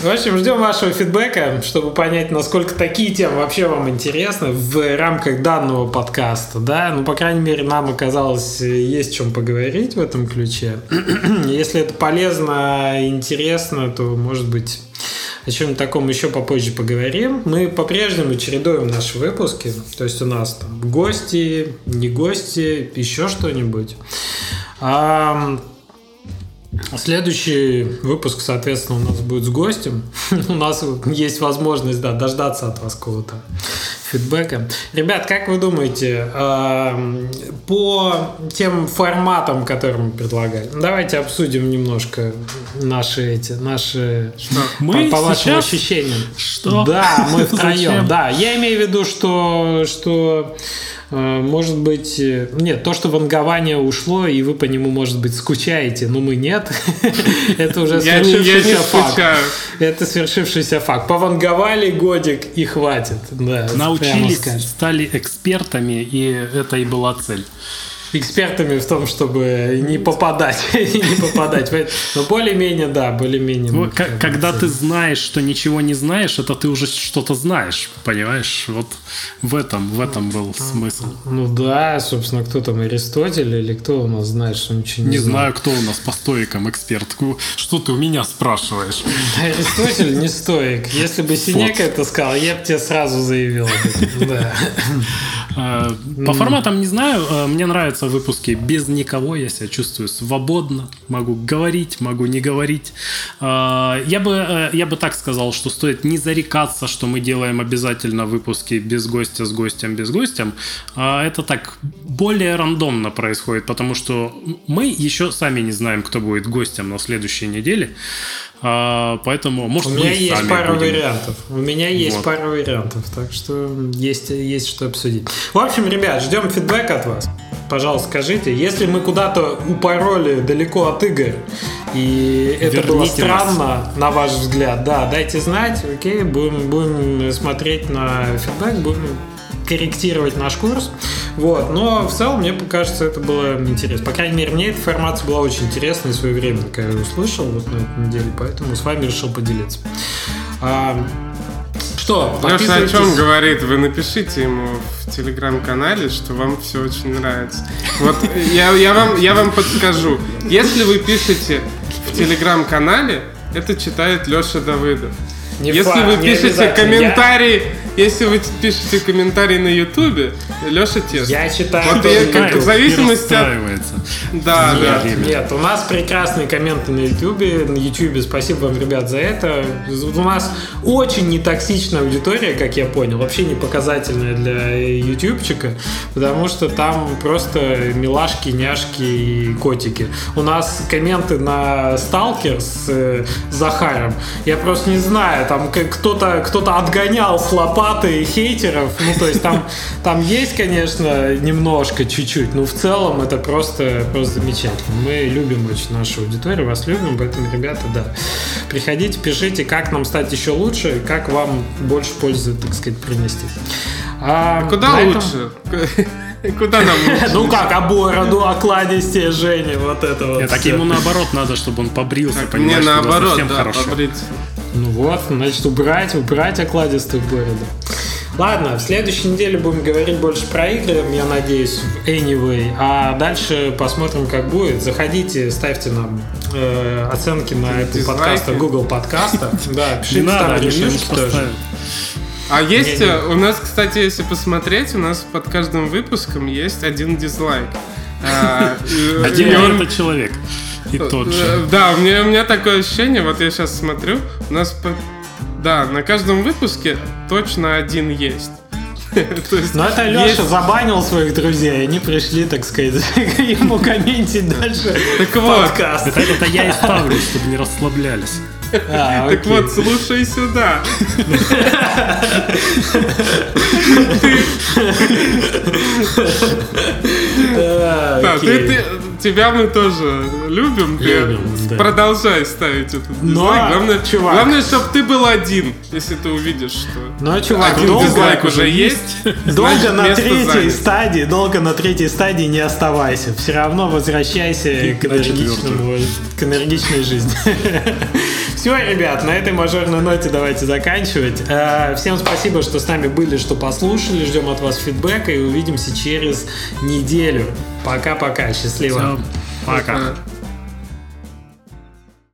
В общем, ждем вашего фидбэка, чтобы понять, насколько такие темы вообще вам интересны в рамках данного подкаста, да, ну, по крайней мере, нам оказалось, есть чем поговорить в этом ключе. *clears throat* Если это полезно и интересно, то, может быть, о чем таком еще попозже поговорим. Мы по-прежнему чередуем наши выпуски, то есть у нас там гости, не гости, еще что-нибудь. Следующий выпуск, соответственно, у нас будет с гостем. *laughs* У нас есть возможность, да, дождаться от вас какого-то фидбэка. Ребят, как вы думаете, по тем форматам, которые мы предлагали, давайте обсудим немножко наши эти, наши
Мы
по, по вашим
сейчас-
ощущениям.
Что?
Да, мы *laughs* втроем. Да, я имею в виду, что, что э, может быть... э, Нет, то, что вангование ушло, и вы по нему, может быть, скучаете, но мы нет. *laughs* Это уже свершившийся факт. Это свершившийся факт. Пованговали годик и хватит. Да, прямо
стали экспертами, и это и была цель.
Экспертами в том, чтобы не попадать. *laughs* не попадать. Но более-менее, да, более-менее. как бы
Когда ты знаешь, что ничего не знаешь, это ты уже что-то знаешь, понимаешь? Вот в этом, в этом был смысл.
Ну да, собственно, кто там, Аристотель или кто у нас знает, что ничего не,
Не знаю, кто у нас по стоикам эксперт. Что ты у меня спрашиваешь? *laughs*
Аристотель не стоик. Если бы Синека это сказал, я бы тебе сразу заявил. Да. *laughs*
Э, По форматам не знаю. Э, Мне нравятся выпуски без никого. Я себя чувствую свободно. Могу говорить, могу не говорить. Э, Я бы, я бы так сказал, что стоит не зарекаться, что мы делаем обязательно выпуски без гостя, с гостем, без гостем. А Это так более рандомно происходит, потому что мы еще сами не знаем, кто будет гостем на следующей неделе. А, Поэтому, может,
У меня есть пара
будем.
вариантов. У меня есть
Вот.
пара вариантов, так что есть, есть что обсудить. В общем, ребят, ждем фидбэк от вас. Пожалуйста, скажите, если мы куда-то упороли далеко от игр, и это было
Верните нас.
странно, на ваш взгляд, да, дайте знать, окей, будем, будем смотреть на фидбэк, будем корректировать наш курс. Вот. Но в целом, мне кажется, это было интересно. По крайней мере, мне эта информация была очень интересна и своевременная, когда я услышал вот на этой неделе, поэтому с вами решил поделиться. А, что,
Леша о чем говорит? Вы напишите ему в телеграм-канале, что вам все очень нравится. Вот я, я, вам, я вам подскажу. Если вы пишете в телеграм-канале, это читает Леша Давыдов.
Не
если
факт,
вы пишете
обязательно.
комментарий, если вы пишете комментарий на Ютубе, Леша тест.
Я читаю
Вот я как- в зависимости от... Да, да.
Нет, нет, у нас прекрасные комменты на Ютубе. На Ютубе спасибо вам, ребят, за это. У нас очень нетоксичная аудитория, как я понял, вообще не показательная для ютубчика, потому что там просто милашки, няшки и котики. У нас комменты на Сталкер с э, Захаром. Я просто не знаю, там кто-то кто отгонял с лопатой хейтеров. Ну, то есть там, там есть, конечно, немножко, чуть-чуть, но в целом это просто, просто замечательно. Мы любим очень нашу аудиторию, вас любим, поэтому, ребята, да, приходите, пишите, как нам стать еще лучше, как вам больше пользы, так сказать, принести. А
Куда
на этом-
лучше? *laughs* Куда нам *laughs* лучше?
Ну как, а бороду, окладистее Женя, вот это вот.
Нет, так ему наоборот надо, чтобы он побрился, понимаешь,
Мне
тогда
наоборот, да, побриться.
Ну вот, значит, убрать, убрать окладистую бороду. Ладно, в следующей неделе будем говорить больше про игры, я надеюсь, anyway. А дальше посмотрим, как будет. Заходите, ставьте нам э, оценки на Apple подкаста, Google подкаста. *laughs* Да, пишите там ревьюшки тоже.
А есть, не, не. у нас, кстати, если посмотреть, у нас под каждым выпуском есть один дизлайк.
А, *laughs* один человек. И тот же.
Да, у меня, у меня такое ощущение, вот я сейчас смотрю, у нас, да, на каждом выпуске точно один есть. *laughs*
Но это Леша забанил своих друзей, они пришли, так сказать, *laughs* ему комментить дальше
так вот, подкаст. Это, это я и ставлю, чтобы не расслаблялись.
А, так вот, слушай сюда. Да, ты, тебя мы тоже любим. ты. Продолжай ставить этот дизлайк. главное, чувак. главное, чтобы ты был один, если ты увидишь, что
Ну, чувак, один дизлайк уже есть. *laughs* Долго на третьей стадии, долго на третьей стадии не оставайся. Все равно возвращайся к, энергичному, к энергичной жизни. *laughs* Все, ребят, на этой мажорной ноте давайте заканчивать. Э, всем спасибо, что с нами были, что послушали. Ждем от вас фидбэка и увидимся через неделю. Пока-пока. Счастливо.
Все. Пока. Пока.